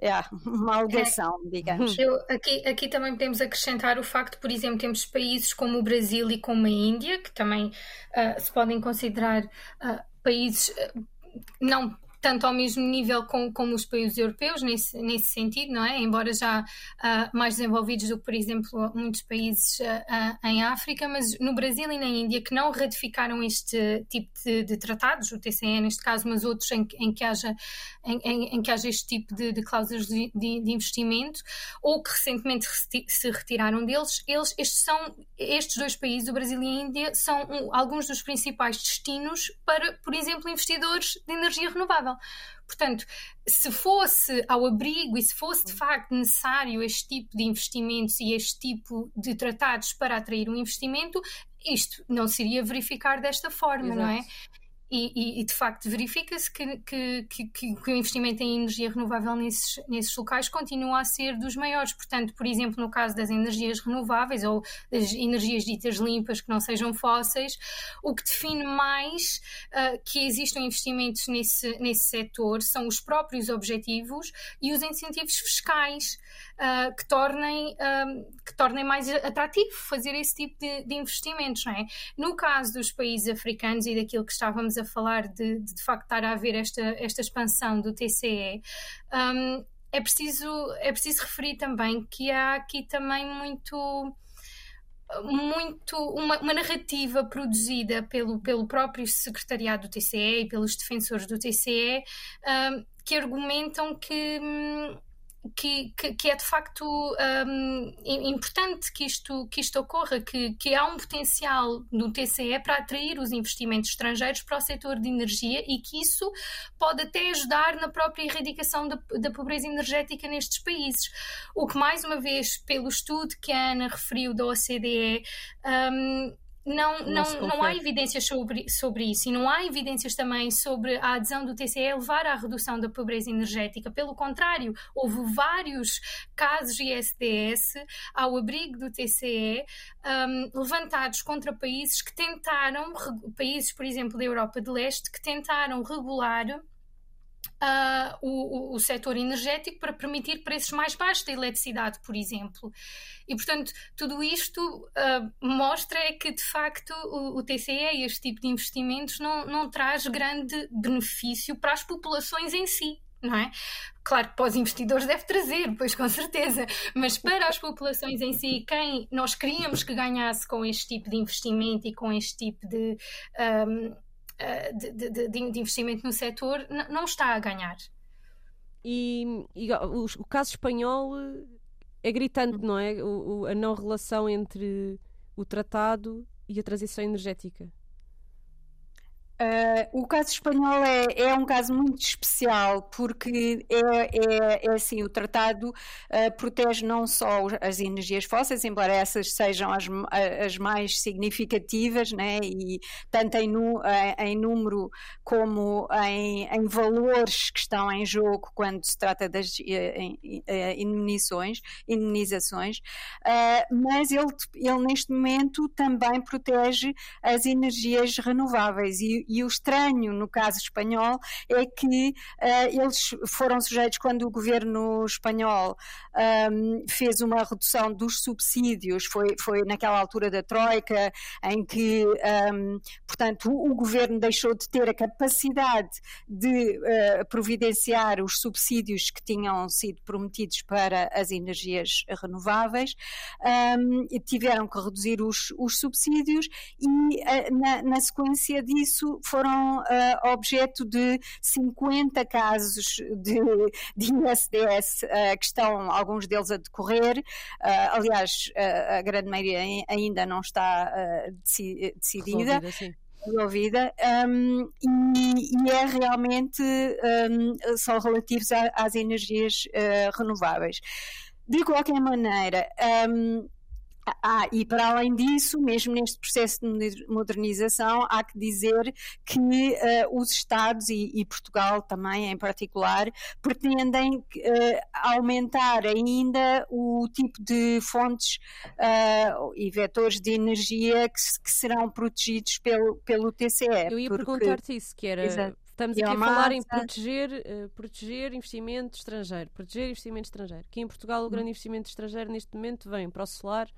é, uma alegação, é. digamos. Eu, aqui, aqui também podemos acrescentar o facto, por exemplo, temos países como o Brasil e como a Índia, que também uh, se podem considerar uh, países uh, não tanto ao mesmo nível com, como os países europeus, nesse, nesse sentido, não é? Embora já uh, mais desenvolvidos do que, por exemplo, muitos países uh, uh, em África, mas no Brasil e na Índia que não ratificaram este tipo de, de tratados, o TCE neste caso, mas outros em, em que, haja, em, em, em, que haja este tipo de, de cláusulas de, de, investimento, ou que recentemente se retiraram deles, eles, estes são, estes dois países, o Brasil e a Índia, são um, alguns dos principais destinos para, por exemplo, investidores de energia renovável. Portanto, se fosse ao abrigo e se fosse de facto necessário este tipo de investimentos e este tipo de tratados para atrair um investimento, isto não se iria verificar desta forma, Exato. não é? E, e, e, de facto verifica-se que, que, que, que, o investimento em energia renovável nesses, nesses locais continua a ser dos maiores. Portanto, por exemplo, no caso das energias renováveis ou das energias ditas limpas que não sejam fósseis, o que define mais uh, que existam investimentos nesse, nesse setor são os próprios objetivos e os incentivos fiscais uh, que, tornem, uh, que tornem mais atrativo fazer esse tipo de, de investimentos. Não é? No caso dos países africanos e daquilo que estávamos a falar de de, de facto estar a haver esta, esta expansão do TCE, um, é, preciso, é preciso referir também que há aqui também muito muito uma, uma, narrativa produzida pelo, pelo próprio secretariado do TCE e pelos defensores do TCE um, que argumentam que hum, que, que, que, é de facto um, importante que isto, que isto ocorra, que, que há um potencial no TCE para atrair os investimentos estrangeiros para o setor de energia e que isso pode até ajudar na própria erradicação da, da pobreza energética nestes países. O que, mais uma vez, pelo estudo que a Ana referiu da OCDE, um, não, não, não, há evidências sobre, sobre isso e não há evidências também sobre a adesão do TCE levar à redução da pobreza energética. Pelo contrário, houve vários casos ISDS ao abrigo do TCE um, levantados contra países que tentaram, países, por exemplo, da Europa de Leste, que tentaram regular Uh, o, o, setor energético para permitir preços mais baixos da eletricidade, por exemplo. E, portanto, tudo isto uh, mostra é que, de facto, o, o, TCE e este tipo de investimentos não, não traz grande benefício para as populações em si. Não é? Claro que para os investidores deve trazer, pois com certeza, mas para as populações em si, quem nós queríamos que ganhasse com este tipo de investimento e com este tipo de, um, de, de, de, investimento no setor não está a ganhar. E, e o, o, caso espanhol é gritante, não é? O, o, a não relação entre o tratado e a transição energética. Uh, o caso espanhol é, é, um caso muito especial porque é, é, é assim, o tratado uh, protege não só as energias fósseis, embora essas sejam as, as mais significativas, né, e tanto em, nu, em número como em, em, valores que estão em jogo quando se trata das uh, indemnizações, indemnizações mas ele, ele neste momento também protege as energias renováveis e e o estranho no caso espanhol é que uh, eles foram sujeitos quando o governo espanhol um, fez uma redução dos subsídios, foi, foi naquela altura da Troika, em que, um, portanto, o, o, governo deixou de ter a capacidade de uh, providenciar os subsídios que tinham sido prometidos para as energias renováveis, um, tiveram que reduzir os, os subsídios e, uh, na, na sequência disso, foram uh, objeto de 50 casos de, de ISDS uh, que estão, alguns deles a decorrer. Uh, aliás, a grande maioria ainda não está decidida. Resolvida, um, e, e, é realmente um, são relativos a, às energias renováveis. De qualquer maneira, um, ah, e para além disso, mesmo neste processo de modernização, há que dizer que uh, os Estados e, e, Portugal também, em particular, pretendem uh, aumentar ainda o tipo de fontes uh, e vetores de energia que, que, serão protegidos pelo, pelo TCE. Eu ia perguntar-te isso, que era. Exato. Estamos aqui a falar em proteger, uh, proteger investimento estrangeiro, proteger investimento estrangeiro. Aqui em Portugal o grande hum. investimento estrangeiro neste momento vem para o solar,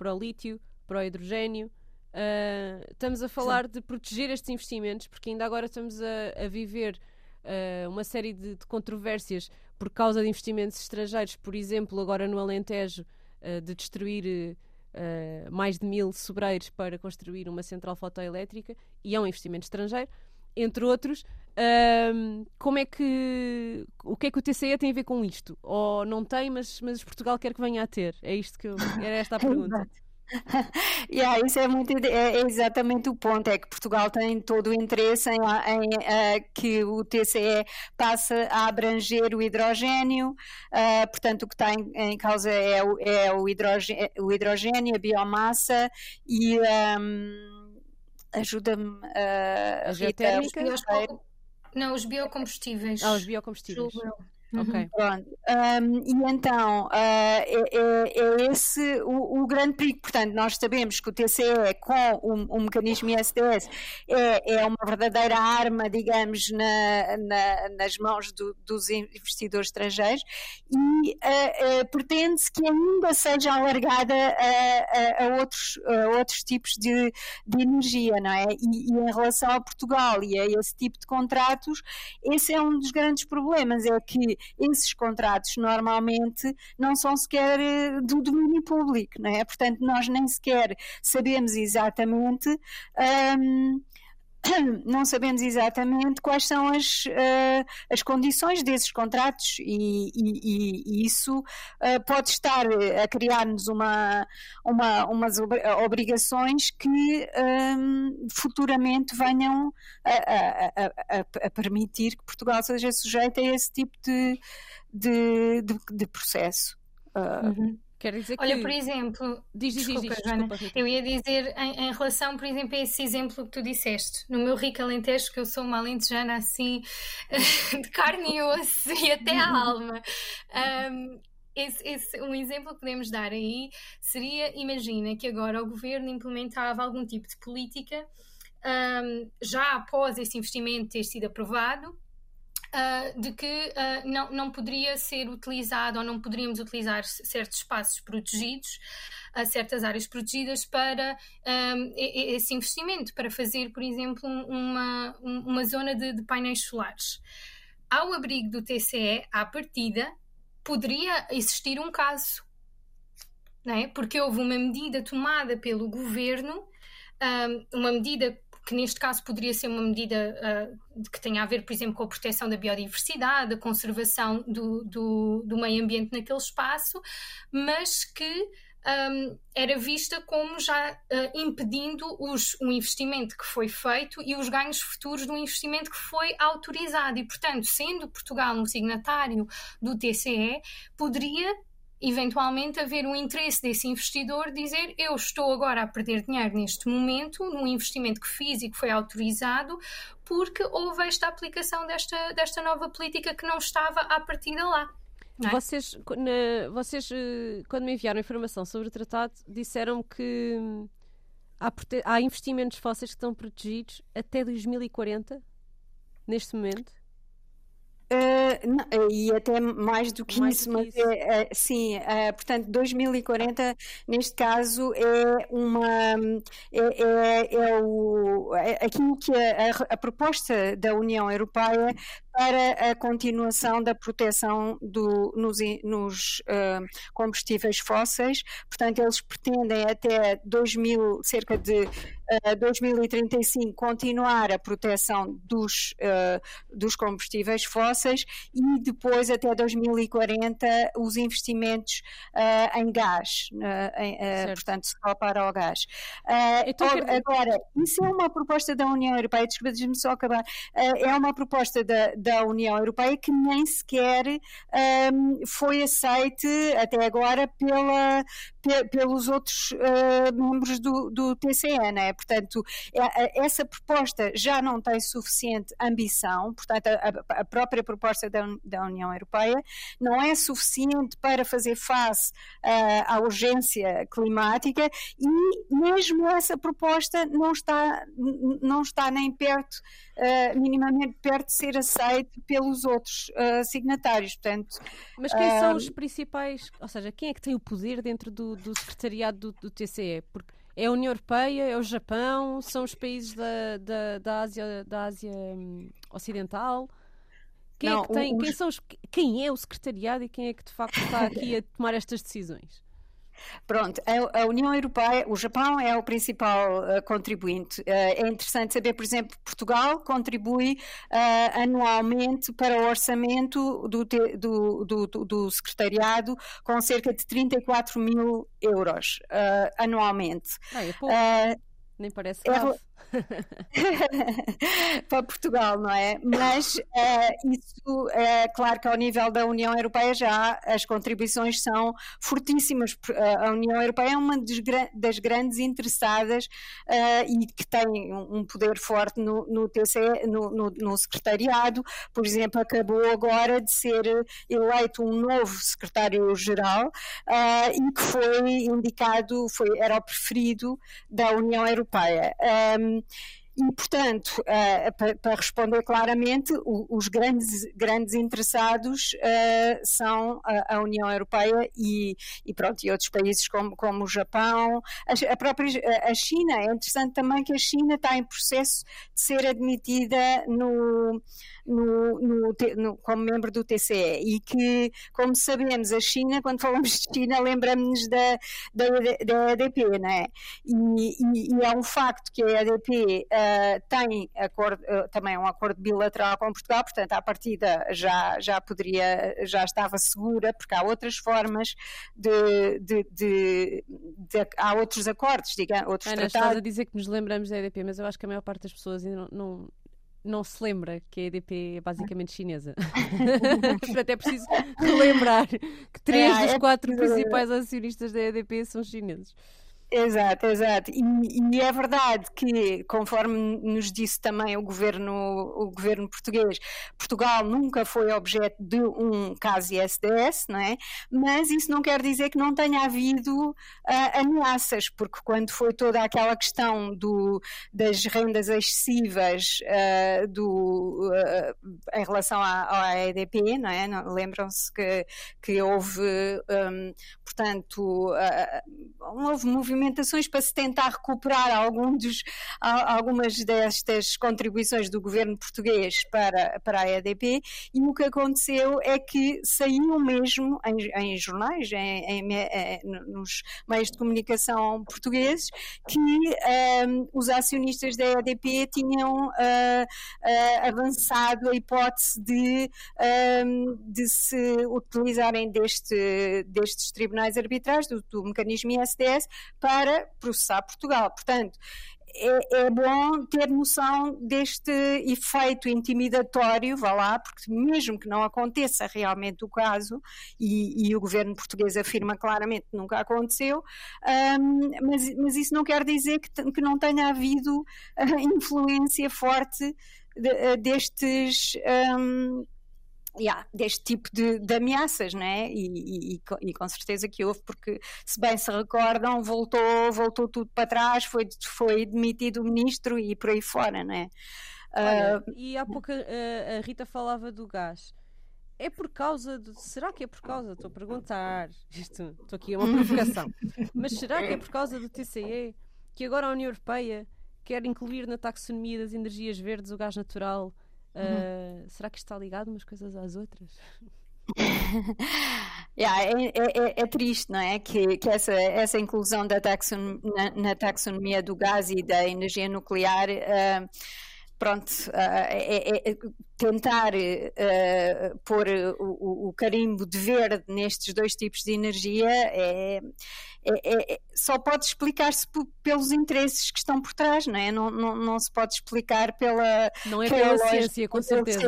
para o lítio, para o hidrogênio. Uh, estamos a falar Sim. de proteger estes investimentos, porque ainda agora estamos a, a viver uh, uma série de, de, controvérsias por causa de investimentos estrangeiros, por exemplo, agora no Alentejo, uh, de destruir mais de mil sobreiros para construir uma central fotoelétrica, e é um investimento estrangeiro, entre outros. Como é que o que é que o TCE tem a ver com isto? Ou não tem, mas, mas Portugal quer que venha a ter? É isto que eu, era esta a pergunta. yeah, isso é muito é, é exatamente o ponto, é que Portugal tem todo o interesse em, em que o TCE passe a abranger o hidrogênio, uh, portanto o que está em, em causa é o, é o, hidrogênio, o hidrogênio, a biomassa e um, ajuda-me uh, a geotérmica. Não, os biocombustíveis. Ah, os biocombustíveis. Ok. Pronto. Um, e então, uh, é, é, é, esse o, o, grande perigo. Portanto, nós sabemos que o TCE, com o, o mecanismo ISDS, é, é uma verdadeira arma, digamos, na, na, nas mãos do, dos investidores estrangeiros e uh, uh, pretende-se que ainda seja alargada a, a, a outros, a outros tipos de, de energia, não é? E, e em relação a Portugal e a esse tipo de contratos, esse é um dos grandes problemas, é que esses contratos normalmente não são sequer eh, do domínio público, não é? Portanto, nós nem sequer sabemos exatamente. Um, não sabemos exatamente quais são as, uh, as condições desses contratos e, e, e isso uh, pode estar a criar-nos uma, uma, umas obrigações que um, futuramente venham a, a, a, a, permitir que Portugal seja sujeito a esse tipo de, de, de, de processo. Uh, uhum. Quer dizer que... Olha, por exemplo, diz, diz, desculpa, diz, Joana, desculpa, eu ia dizer em, em, relação, por exemplo, a esse exemplo que tu disseste, no meu rico alentejo, que eu sou uma alentejana assim, de carne e osso e até a alma. Um, esse, esse, um exemplo que podemos dar aí seria, imagina que agora o governo implementava algum tipo de política um, já após esse investimento ter sido aprovado, uh, de que uh, não, não poderia ser utilizado ou não poderíamos utilizar certos espaços protegidos, uh, certas áreas protegidas para um, esse investimento, para fazer, por exemplo, uma, uma zona de, de painéis solares. Ao abrigo do TCE, à partida, poderia existir um caso, é? porque houve uma medida tomada pelo governo, uma medida que neste caso poderia ser uma medida uh, que tenha a ver, por exemplo, com a proteção da biodiversidade, a conservação do, do, do meio ambiente naquele espaço, mas que um, era vista como já uh, impedindo os, o investimento que foi feito e os ganhos futuros do investimento que foi autorizado. E, portanto, sendo Portugal um signatário do TCE, poderia eventualmente haver um interesse desse investidor dizer eu estou agora a perder dinheiro neste momento num investimento que fiz e que foi autorizado porque houve esta aplicação desta, desta nova política que não estava à partida lá. É? Vocês, na, vocês, eh, quando me enviaram informação sobre o tratado, disseram que há, há investimentos fósseis que estão protegidos até 2040, neste momento? Uh, e até mais do que mais isso, mas isso. É, é, sim, uh, portanto, 2040 neste caso é uma é, é, é o, é aquilo que a, a, a, proposta da União Europeia para a continuação da proteção do, nos, nos uh, combustíveis fósseis, portanto, eles pretendem até 2000, cerca de 2035 continuar a proteção dos, uh, dos combustíveis fósseis e depois até 2040 os investimentos uh, em gás, uh, em, portanto só para o gás. Então, agora, isso é uma proposta da União Europeia, desculpa, deixe-me só acabar, é uma proposta da, da União Europeia que nem sequer um, foi aceite até agora pela, pelos outros membros do, do né? Portanto, é, essa proposta já não tem suficiente ambição, portanto, a, a própria proposta da, da, União Europeia não é suficiente para fazer face uh, à urgência climática e mesmo essa proposta não está, não está nem perto, uh, minimamente perto de ser aceito pelos outros uh, signatários. Portanto, Mas quem são os principais, ou seja, quem é que tem o poder dentro do, do secretariado do, do TCE? Porque é a União Europeia, é o Japão, são os países da, da, da Ásia, da Ásia hum, Ocidental. Quem, é Não, é que tem, os... quem, são os, quem é o secretariado e quem é que de facto está aqui a tomar estas decisões? Pronto, a, a, União Europeia, o Japão é o principal uh, contribuinte. Uh, é interessante saber, por exemplo, Portugal contribui uh, anualmente para o orçamento do, te, do, do, do, secretariado com cerca de 34 mil euros anualmente. Ah, é pouco. Nem parece é grave. É, para Portugal, não é? Mas uh, isso é claro que ao nível da União Europeia já as contribuições são fortíssimas. A União Europeia é uma das grandes interessadas uh, e que tem um poder forte no, no TC, no, no, no, secretariado. Por exemplo, acabou agora de ser eleito um novo secretário-geral uh, e que foi indicado, foi, era o preferido da União Europeia. Um, e, portanto, uh, para, responder claramente, os grandes, grandes interessados uh, são a, União Europeia e, e, pronto, e outros países como, como o Japão, a, própria a China. É interessante também que a China está em processo de ser admitida no, no, no, no, como membro do TCE e que, como sabemos, a China, quando falamos de China, lembramos-nos da, da, da EDP, não é? E, e, e, é um facto que a EDP uh, ah, tem acordo, uh, também um acordo bilateral com Portugal, portanto, à partida já, já poderia, já estava segura, porque há outras formas de, de, de, de há outros acordos, digamos, outros Ana, tratados. estás a dizer que nos lembramos da EDP, mas eu acho que a maior parte das pessoas ainda não, não não se lembra que a EDP é basicamente chinesa. Portanto, é preciso relembrar que três é, dos é quatro é, principais acionistas da EDP são chineses. Exato, exato. E, e, é verdade que, conforme nos disse também o governo, o governo português, Portugal nunca foi objeto de um caso ISDS, não é? Mas isso não quer dizer que não tenha havido uh, ameaças, porque quando foi toda aquela questão do, das rendas excessivas uh, do, uh, em relação à, à EDP, não é? Lembram-se que, que houve, um, portanto, houve movimento para se tentar recuperar algum dos, algumas destas contribuições do governo português para, para a EDP e o que aconteceu é que saiu mesmo em, em jornais, em, em, nos meios de comunicação portugueses, que um, os acionistas da EDP tinham uh, uh, avançado a hipótese de, um, de se utilizarem deste, destes tribunais arbitrais, do, do mecanismo ISDS, para processar Portugal. Portanto, é, é, bom ter noção deste efeito intimidatório, vá lá, porque mesmo que não aconteça realmente o caso, e, e o governo português afirma claramente que nunca aconteceu, um, mas, mas, isso não quer dizer que, que não tenha havido uh, influência forte de, uh, destes. Um, yeah, deste tipo de, de, ameaças, né? E, e, e, com certeza que houve, porque se bem se recordam, voltou, voltou tudo para trás, foi, foi demitido o ministro e por aí fora, né? Olha, uh, e há pouco a, a, Rita falava do gás. É por causa de. Será que é por causa? Estou a perguntar. Isto, estou aqui a uma provocação. Mas será que é por causa do TCE que agora a União Europeia quer incluir na taxonomia das energias verdes o gás natural? Uh, será que está ligado umas coisas às outras? yeah, é, é, é, é, triste, não é? Que, que essa, essa inclusão da taxon, na, na, taxonomia do gás e da energia nuclear. Uh, pronto, uh, é, é, tentar uh, pôr o, o, carimbo de verde nestes dois tipos de energia é, é, é, só pode explicar-se pelos interesses que estão por trás, não é? Não, não, não se pode explicar pela. Não é pela, pela ciência, com certeza.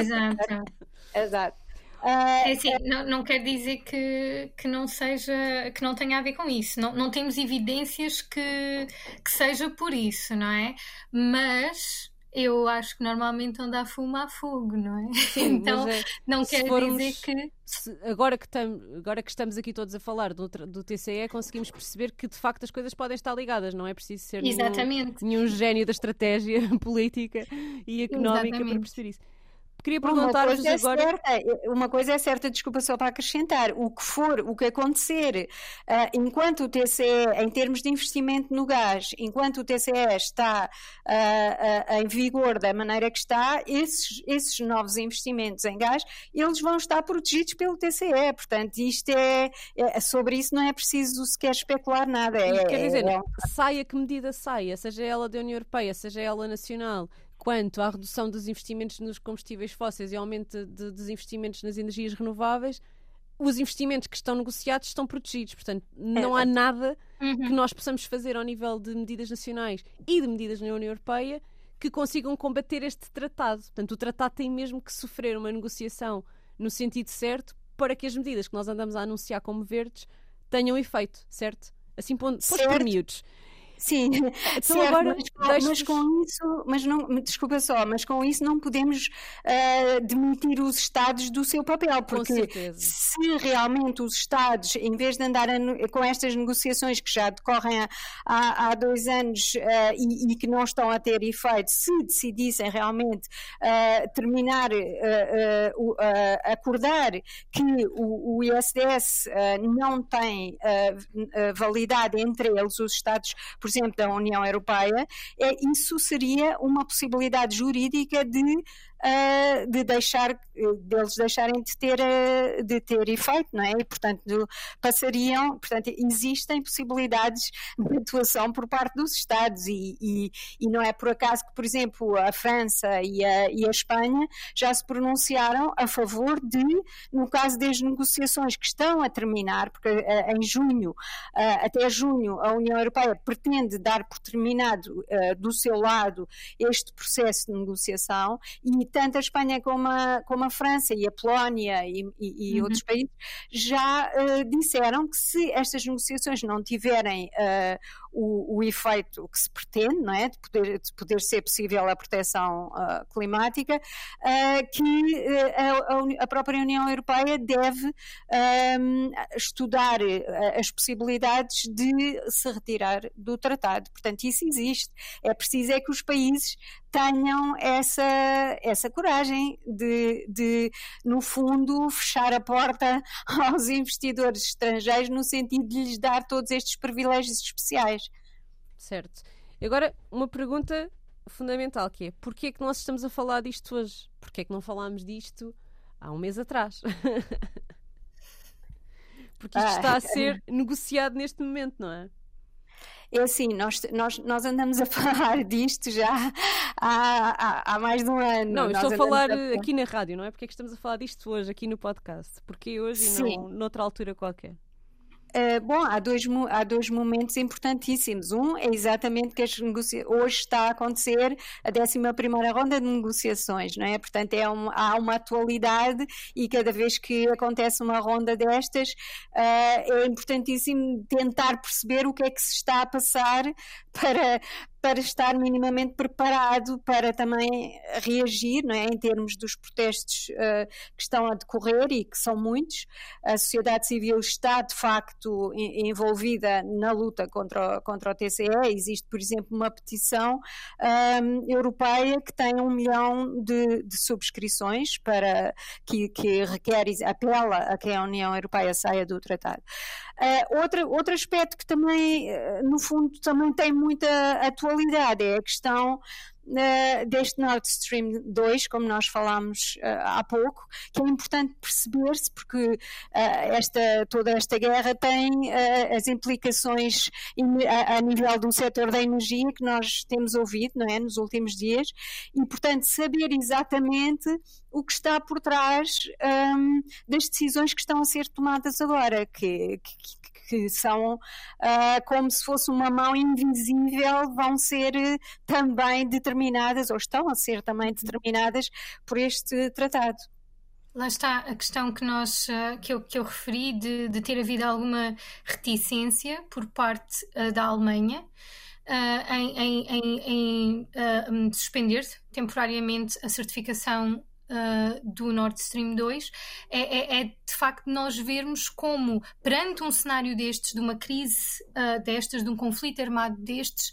Exato. Exato. Uh, é assim, não, não quer dizer que, que não seja que não tenha a ver com isso. Não, não temos evidências que, que seja por isso, não é? Mas eu acho que normalmente onde há fumo há fogo, não é? Sim, então é, não quer formos, dizer que. Se, agora, que tam, agora que estamos aqui todos a falar do, do TCE, conseguimos perceber que de facto as coisas podem estar ligadas, não é preciso ser nenhum, nenhum, gênio da estratégia política e económica Exatamente. para perceber isso. Queria perguntar-vos é agora. Certa, uma coisa é certa, desculpa só para acrescentar: o que for, o que acontecer, uh, enquanto o TCE, em termos de investimento no gás, enquanto o TCE está uh, uh, em vigor da maneira que está, esses, esses novos investimentos em gás, eles vão estar protegidos pelo TCE. Portanto, isto é, é sobre isso não é preciso sequer especular nada. É, quer dizer, é, saia que medida saia, seja ela da União Europeia, seja ela nacional, quanto à redução dos investimentos nos combustíveis fósseis e aumento de, dos investimentos nas energias renováveis, os investimentos que estão negociados estão protegidos. Portanto, não há é. nada uhum. que nós possamos fazer ao nível de medidas nacionais e de medidas na União Europeia que consigam combater este tratado. Portanto, o tratado tem mesmo que sofrer uma negociação no sentido certo para que as medidas que nós andamos a anunciar como verdes tenham efeito, certo? Assim, posto por miúdos. Sim, então certo, agora mas, mas, com isso, mas não, desculpa só, mas com isso não podemos uh, demitir os Estados do seu papel, porque se realmente os Estados, em vez de andar a, com estas negociações que já decorrem há, há, dois anos uh, e, e, que não estão a ter efeito, se decidissem realmente uh, terminar, acordar que o, o ISDS não tem validade entre eles, os Estados, por exemplo, da União Europeia, é, isso seria uma possibilidade jurídica de uh, de deixar deles deixarem de ter uh, de ter efeito, não é? E portanto passariam, portanto existem possibilidades de atuação por parte dos Estados e, e, e não é por acaso que, por exemplo, a França e a, e a Espanha já se pronunciaram a favor de, no caso das negociações que estão a terminar, porque uh, em junho, até junho, a União Europeia pretende dar por terminado do seu lado este processo de negociação e tanto a Espanha como a, como a França e a Polónia e, e, e uhum. outros países já uh, disseram que se estas negociações não tiverem uh, o, o, efeito que se pretende, não é? de, poder, de poder ser possível a proteção uh, climática, uh, que uh, a, a, própria União Europeia deve um, estudar as possibilidades de se retirar do tratado. Portanto, isso existe. É preciso é que os países tenham essa, essa coragem de, de, no fundo, fechar a porta aos investidores estrangeiros no sentido de lhes dar todos estes privilégios especiais. Certo. Agora, uma pergunta fundamental que é, porquê é que nós estamos a falar disto hoje? Porquê é que não falámos disto há um mês atrás? Porque isto ah, está a ser negociado neste momento, não é? É assim, nós, nós, nós andamos a falar disto já há, há, há mais de um ano. Não, estou a falar a... aqui na rádio, não é? Porque é que estamos a falar disto hoje, aqui no podcast? Porque hoje e não noutra altura qualquer? Uh, bom, há dois, há dois momentos importantíssimos. Um é exatamente que hoje está a acontecer a 11 ronda de negociações, não é? Portanto, é um, há uma atualidade e cada vez que acontece uma ronda destas uh, é importantíssimo tentar perceber o que é que se está a passar para, para estar minimamente preparado para também reagir, não é, em termos dos protestos uh, que estão a decorrer e que são muitos. A sociedade civil está de facto envolvida na luta contra o, contra o TCE. Existe, por exemplo, uma petição um, europeia que tem um milhão de, de subscrições para que, que, requer, apela a que a União Europeia saia do tratado. Uh, outro aspecto que também, uh, no fundo, também tem muita atualidade é a questão uh, deste Nord Stream 2, como nós falámos uh, há pouco, que é importante perceber-se porque uh, esta, toda esta guerra tem as implicações a, a, nível do setor da energia que nós temos ouvido não é, nos últimos dias e, portanto, saber exatamente o que está por trás um, das decisões que estão a ser tomadas agora, que, que, que são uh, como se fosse uma mão invisível, vão ser uh, também determinadas, ou estão a ser também determinadas por este tratado. Lá está a questão que, nós, uh, que, eu, que eu referi de, de ter havido alguma reticência por parte uh, da Alemanha. Uh, em, em, em, em uh, suspender temporariamente a certificação Uh, do Nord Stream 2 é, é, é, de facto nós vermos como, perante um cenário destes, de uma crise uh, destas, de um conflito armado destes,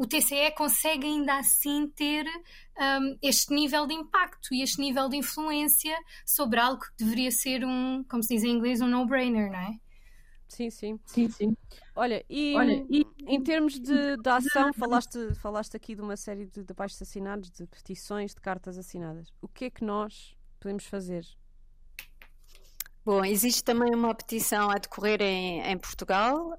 o TCE consegue ainda assim ter um, este nível de impacto e este nível de influência sobre algo que deveria ser um, como se diz em inglês, um no-brainer, não é? Sim, sim. sim, sim. Olha, e, Olha, e em termos de, de ação, falaste, falaste aqui de uma série de, de abaixo assinados, de petições, de cartas assinadas. O que é que nós podemos fazer Bom, existe também uma petição a decorrer em, em Portugal,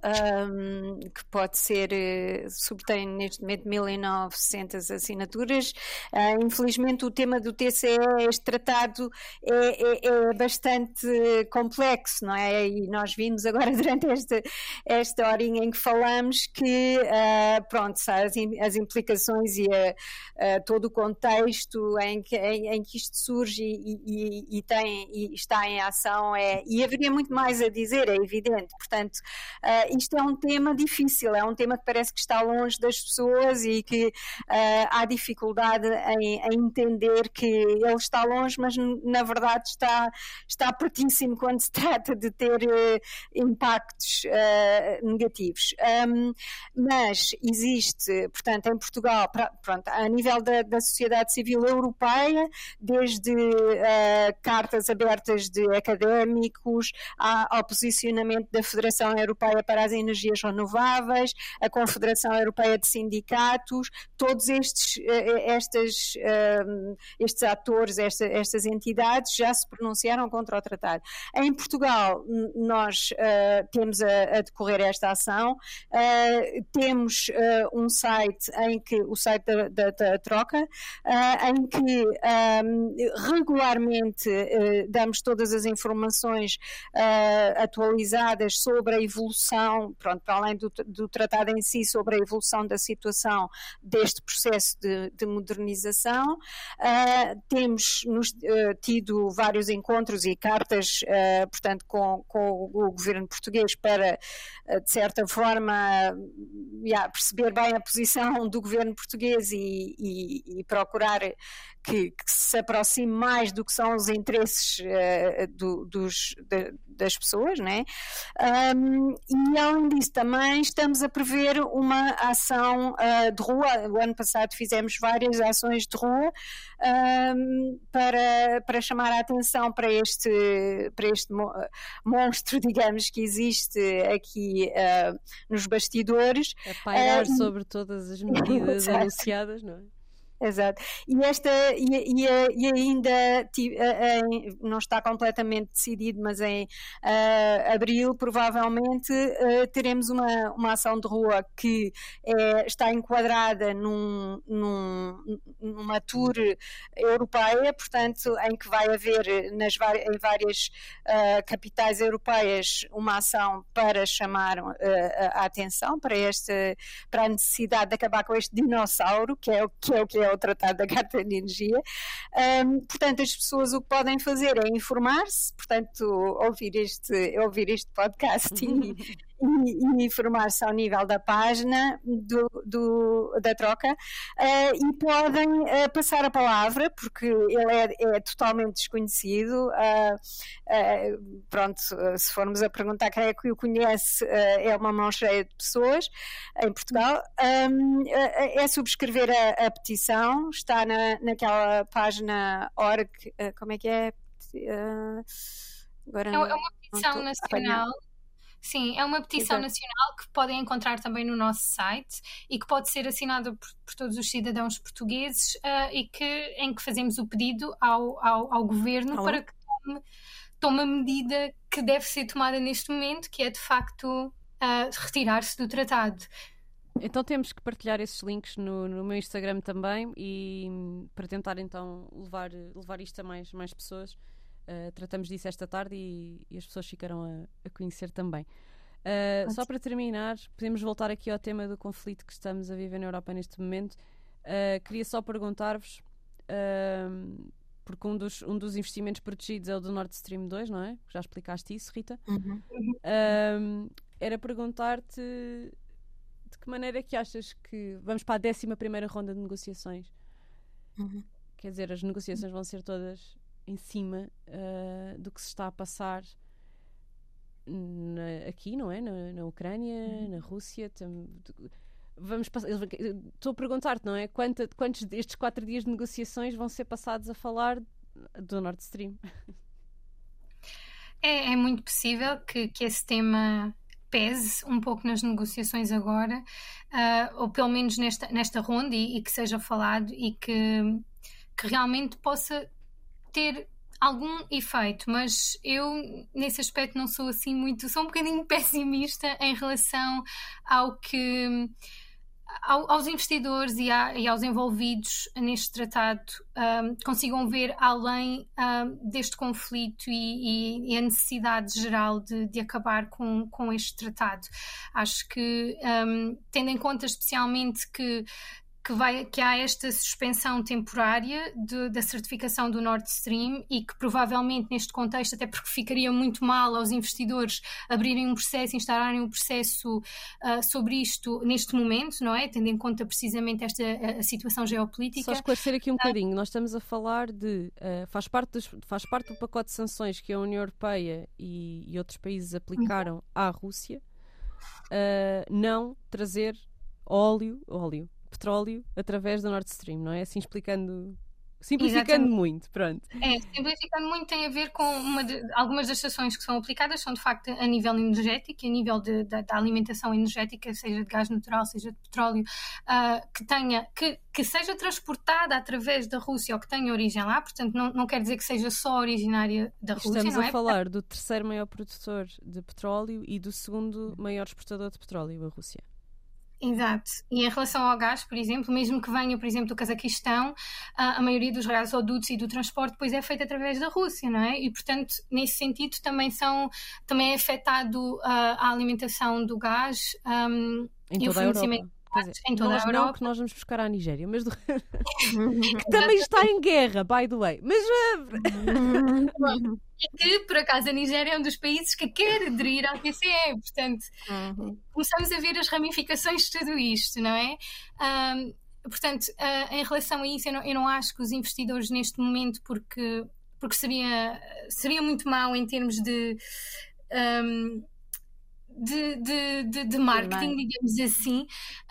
um, que pode ser, uh, subtém neste momento 1900 assinaturas. Uh, infelizmente, o tema do TCE, este tratado, é, é, é, bastante complexo, não é? E nós vimos agora durante esta, esta horinha em que falamos que, uh, pronto, as, as implicações e todo o contexto em que, em, em que isto surge e, e, e, tem, e está em ação é, e haveria muito mais a dizer, é evidente. Portanto, uh, isto é um tema difícil, é um tema que parece que está longe das pessoas e que uh, há dificuldade em, em, entender que ele está longe, mas na verdade está, está pertíssimo quando se trata de ter uh, impactos negativos. Um, mas existe, portanto, em Portugal, pra, pronto, a nível da, da sociedade civil europeia, desde cartas abertas de académicos, académicos, ao posicionamento da Federação Europeia para as Energias Renováveis, a Confederação Europeia de Sindicatos, todos estes, eh, eh, estes, eh, estes atores, esta, estas entidades já se pronunciaram contra o tratado. Em Portugal, nós temos a, a, decorrer esta ação, temos um site em que, o site da, da, da troca, em que regularmente damos todas as informações informações uh, atualizadas sobre a evolução, pronto, para além do, do, tratado em si, sobre a evolução da situação deste processo de, de modernização. Uh, temos nos, uh, tido vários encontros e cartas, portanto, com, com o governo português para, de certa forma, yeah, perceber bem a posição do governo português e, e, e procurar que, que, se aproxime mais do que são os interesses uh, do, dos, de, das pessoas, né? Um, e além disso também estamos a prever uma ação uh, de rua. O ano passado fizemos várias ações de rua um, para, para chamar a atenção para este, para este monstro, digamos, que existe aqui uh, nos bastidores. A pairar sobre todas as medidas anunciadas, não é? Exato. E esta e, e, e ainda não está completamente decidido, mas em abril provavelmente uh, teremos uma, uma ação de rua que é, está enquadrada num, num, numa tour europeia, portanto, em que vai haver nas em várias uh, capitais europeias uma ação para chamar a atenção para esta para a necessidade de acabar com este dinossauro que é o que é o que é o Tratado da Carta Energia. Um, portanto, as pessoas o que podem fazer é informar-se, portanto, ouvir este, ouvir este podcast e, e, e informar-se ao nível da página do, do da troca uh, e podem uh, passar a palavra, porque ele é, é totalmente desconhecido. Uh, pronto, se formos a perguntar quem é que o conhece, é uma mão cheia de pessoas em Portugal. Um, é subscrever a, a, petição, está na, naquela página org, como é que é? agora é uma petição nacional. Sim, é uma petição Exato. nacional que podem encontrar também no nosso site e que pode ser assinada por, por todos os cidadãos portugueses uh, e que, em que fazemos o pedido ao, ao, ao governo para que tome, tome a medida que deve ser tomada neste momento, que é de facto uh, retirar-se do tratado. Então temos que partilhar esses links no, no meu Instagram também e para tentar então levar, levar isto a mais, mais pessoas. Uh, tratamos disso esta tarde e, e as pessoas ficarão a, a conhecer também. Uh, só para terminar, podemos voltar aqui ao tema do conflito que estamos a viver na Europa neste momento. Uh, queria só perguntar-vos, porque um dos, um dos investimentos protegidos é o do Nord Stream 2, não é? Já explicaste isso, Rita. Uhum. era perguntar-te de que maneira é que achas que vamos para a 11 ronda de negociações? Uhum. Quer dizer, as negociações vão ser todas em cima uh, do que se está a passar na, aqui, não é? Na, na Ucrânia, uhum. na Rússia. Tam, vamos estou a perguntar-te, não é? Quanto, quantos destes quatro dias de negociações vão ser passados a falar do Nord Stream? É, é muito possível que, que esse tema pese um pouco nas negociações agora, uh, ou pelo menos nesta, nesta ronda, e, e, que seja falado e que, que realmente possa ter algum efeito, mas eu nesse aspecto não sou assim muito, sou um bocadinho pessimista em relação ao que ao, aos investidores e, a, e, aos envolvidos neste tratado um, consigam ver além um, deste conflito e, e, e, a necessidade geral de, de, acabar com, com este tratado. Acho que, um, tendo em conta especialmente que que, vai, que há esta suspensão temporária de, da certificação do Nord Stream e que provavelmente neste contexto, até porque ficaria muito mal aos investidores abrirem um processo, instalarem um processo uh, sobre isto neste momento, não é? Tendo em conta precisamente esta a, a situação geopolítica. Só esclarecer aqui um uh, bocadinho, nós estamos a falar de, uh, faz, parte dos, faz parte do pacote de sanções que a União Europeia e, e outros países aplicaram à Rússia, não trazer óleo, óleo, petróleo através do Nord Stream, não é? Assim explicando Simplificando Exatamente. muito, pronto. É, simplificando muito tem a ver com de, algumas das estações que são aplicadas são de facto a nível energético, a nível de, de, da alimentação energética, seja de gás natural, seja de petróleo, uh, que tenha que, que seja transportada através da Rússia ou que tenha origem lá, portanto não, não quer dizer que seja só originária da Rússia. Estamos a é? falar do terceiro maior produtor de petróleo e do segundo maior exportador de petróleo, a Rússia. Exato. E em relação ao gás, por exemplo, mesmo que venha, por exemplo, do Cazaquistão, a, maioria dos gasodutos e do transporte depois é feita através da Rússia, não é? E, portanto, nesse sentido também são também é afetado a, a alimentação do gás um, e o fornecimento. Dizer, em toda nós a Europa. não que nós vamos buscar à Nigéria, mas do... que também está em guerra, by the way. Mas e que, por acaso, a Nigéria é um dos países que quer aderir à TCE. Portanto, uhum. começamos a ver as ramificações de tudo isto, não é? Um, portanto, uh, em relação a isso, eu não, eu não, acho que os investidores neste momento, porque, porque seria, seria muito mau em termos de. Um, de, de, de, de marketing, digamos assim,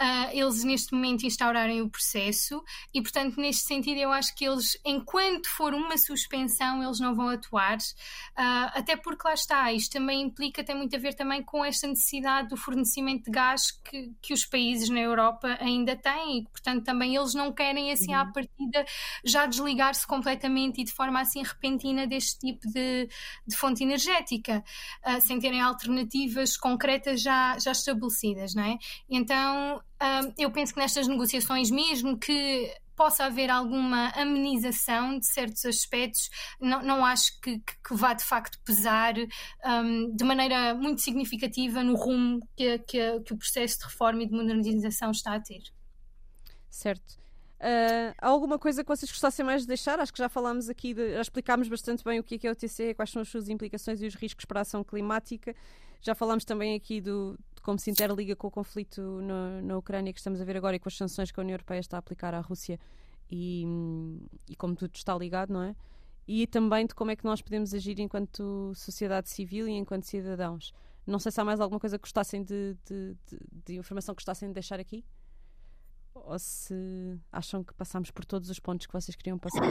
uh, eles neste momento instaurarem o processo e, portanto, neste sentido, eu acho que eles, enquanto for uma suspensão, eles não vão atuar, uh, até porque lá está, isto também implica, tem muito a ver também com esta necessidade do fornecimento de gás que, que os países na Europa ainda têm e, portanto, também eles não querem, assim, uhum. à partida, já desligar-se completamente e de forma assim repentina deste tipo de, de fonte energética, uh, sem terem alternativas com concretas já, já estabelecidas, não é? Então, hum, eu penso que nestas negociações, mesmo que possa haver alguma amenização de certos aspectos, não, não acho que, que, vá de facto pesar um, de maneira muito significativa no rumo que, que, que, o processo de reforma e de modernização está a ter. Certo. Uh, há alguma coisa que vocês gostassem mais de deixar? Acho que já falámos aqui, de, já explicámos bastante bem o que é, que é o TCE, quais são as suas implicações e os riscos para a ação climática. Já falámos também aqui do, de como se interliga com o conflito no, na Ucrânia que estamos a ver agora e com as sanções que a União Europeia está a aplicar à Rússia e, e como tudo está ligado, não é? E também de como é que nós podemos agir enquanto sociedade civil e enquanto cidadãos. Não sei se há mais alguma coisa que gostassem de, de, de, de informação que gostassem de deixar aqui ou se acham que passámos por todos os pontos que vocês queriam passar.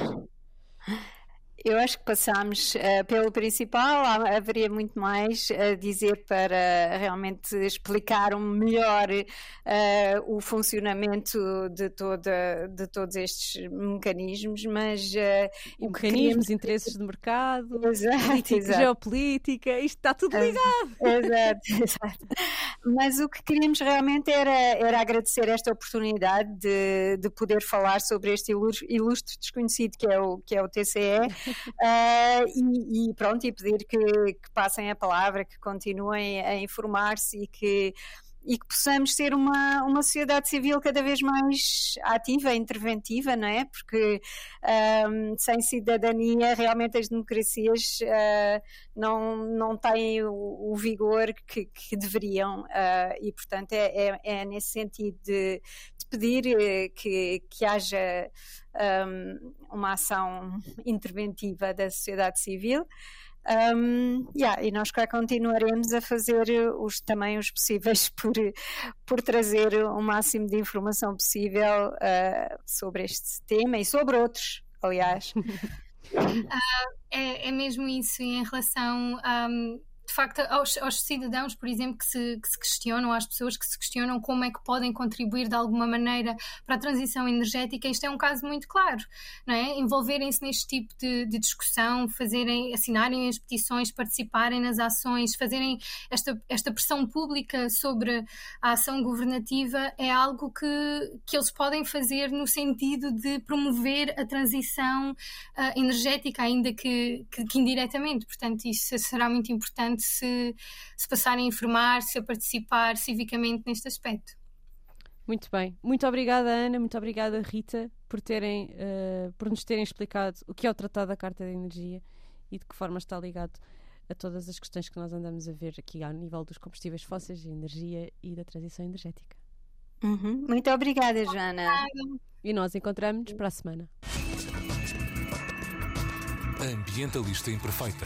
Eu acho que passámos uh, pelo principal, haveria muito mais a dizer para realmente explicar um melhor uh, o funcionamento de, toda, de todos estes mecanismos, mas. Uh, mecanismos, queríamos... interesses de mercado, exato, política, exato. geopolítica, isto está tudo ligado. Exato, exato. Mas o que queríamos realmente era, era agradecer esta oportunidade de, de poder falar sobre este ilustre desconhecido que é o, que é o TCE e, e, pronto, e pedir que, que, passem a palavra, que continuem a informar-se e que e que possamos ser uma, uma sociedade civil cada vez mais ativa, interventiva, não é? Porque um, sem cidadania realmente as democracias uh, não, não têm o, o vigor que, que deveriam uh, e portanto é, é, é, nesse sentido de pedir eh, que, que haja um, uma ação interventiva da sociedade civil. Um, yeah, e nós cá continuaremos a fazer os, também os possíveis por, por trazer o máximo de informação possível uh, sobre este tema e sobre outros, aliás. Uh, é, é, mesmo isso, em relação um, de facto, aos, aos, cidadãos, por exemplo, que se, que se questionam, às pessoas que se questionam como é que podem contribuir de alguma maneira para a transição energética, isto é um caso muito claro, não é? Envolverem-se neste tipo de, de, discussão, fazerem, assinarem as petições, participarem nas ações, fazerem esta, esta pressão pública sobre a ação governativa é algo que, que eles podem fazer no sentido de promover a transição uh, energética, ainda que, que, que indiretamente. Portanto, isso será muito importante importante se, se passarem a informar-se, a participar civicamente neste aspecto. Muito bem. Muito obrigada, Ana. Muito obrigada, Rita, por, terem, uh, por nos terem explicado o que é o Tratado da Carta de Energia e de que forma está ligado a todas as questões que nós andamos a ver aqui ao nível dos combustíveis fósseis, energia e da transição energética. Uhum. Muito obrigada, Joana. E nós encontramos-nos para a semana. Ambientalista Imperfeita.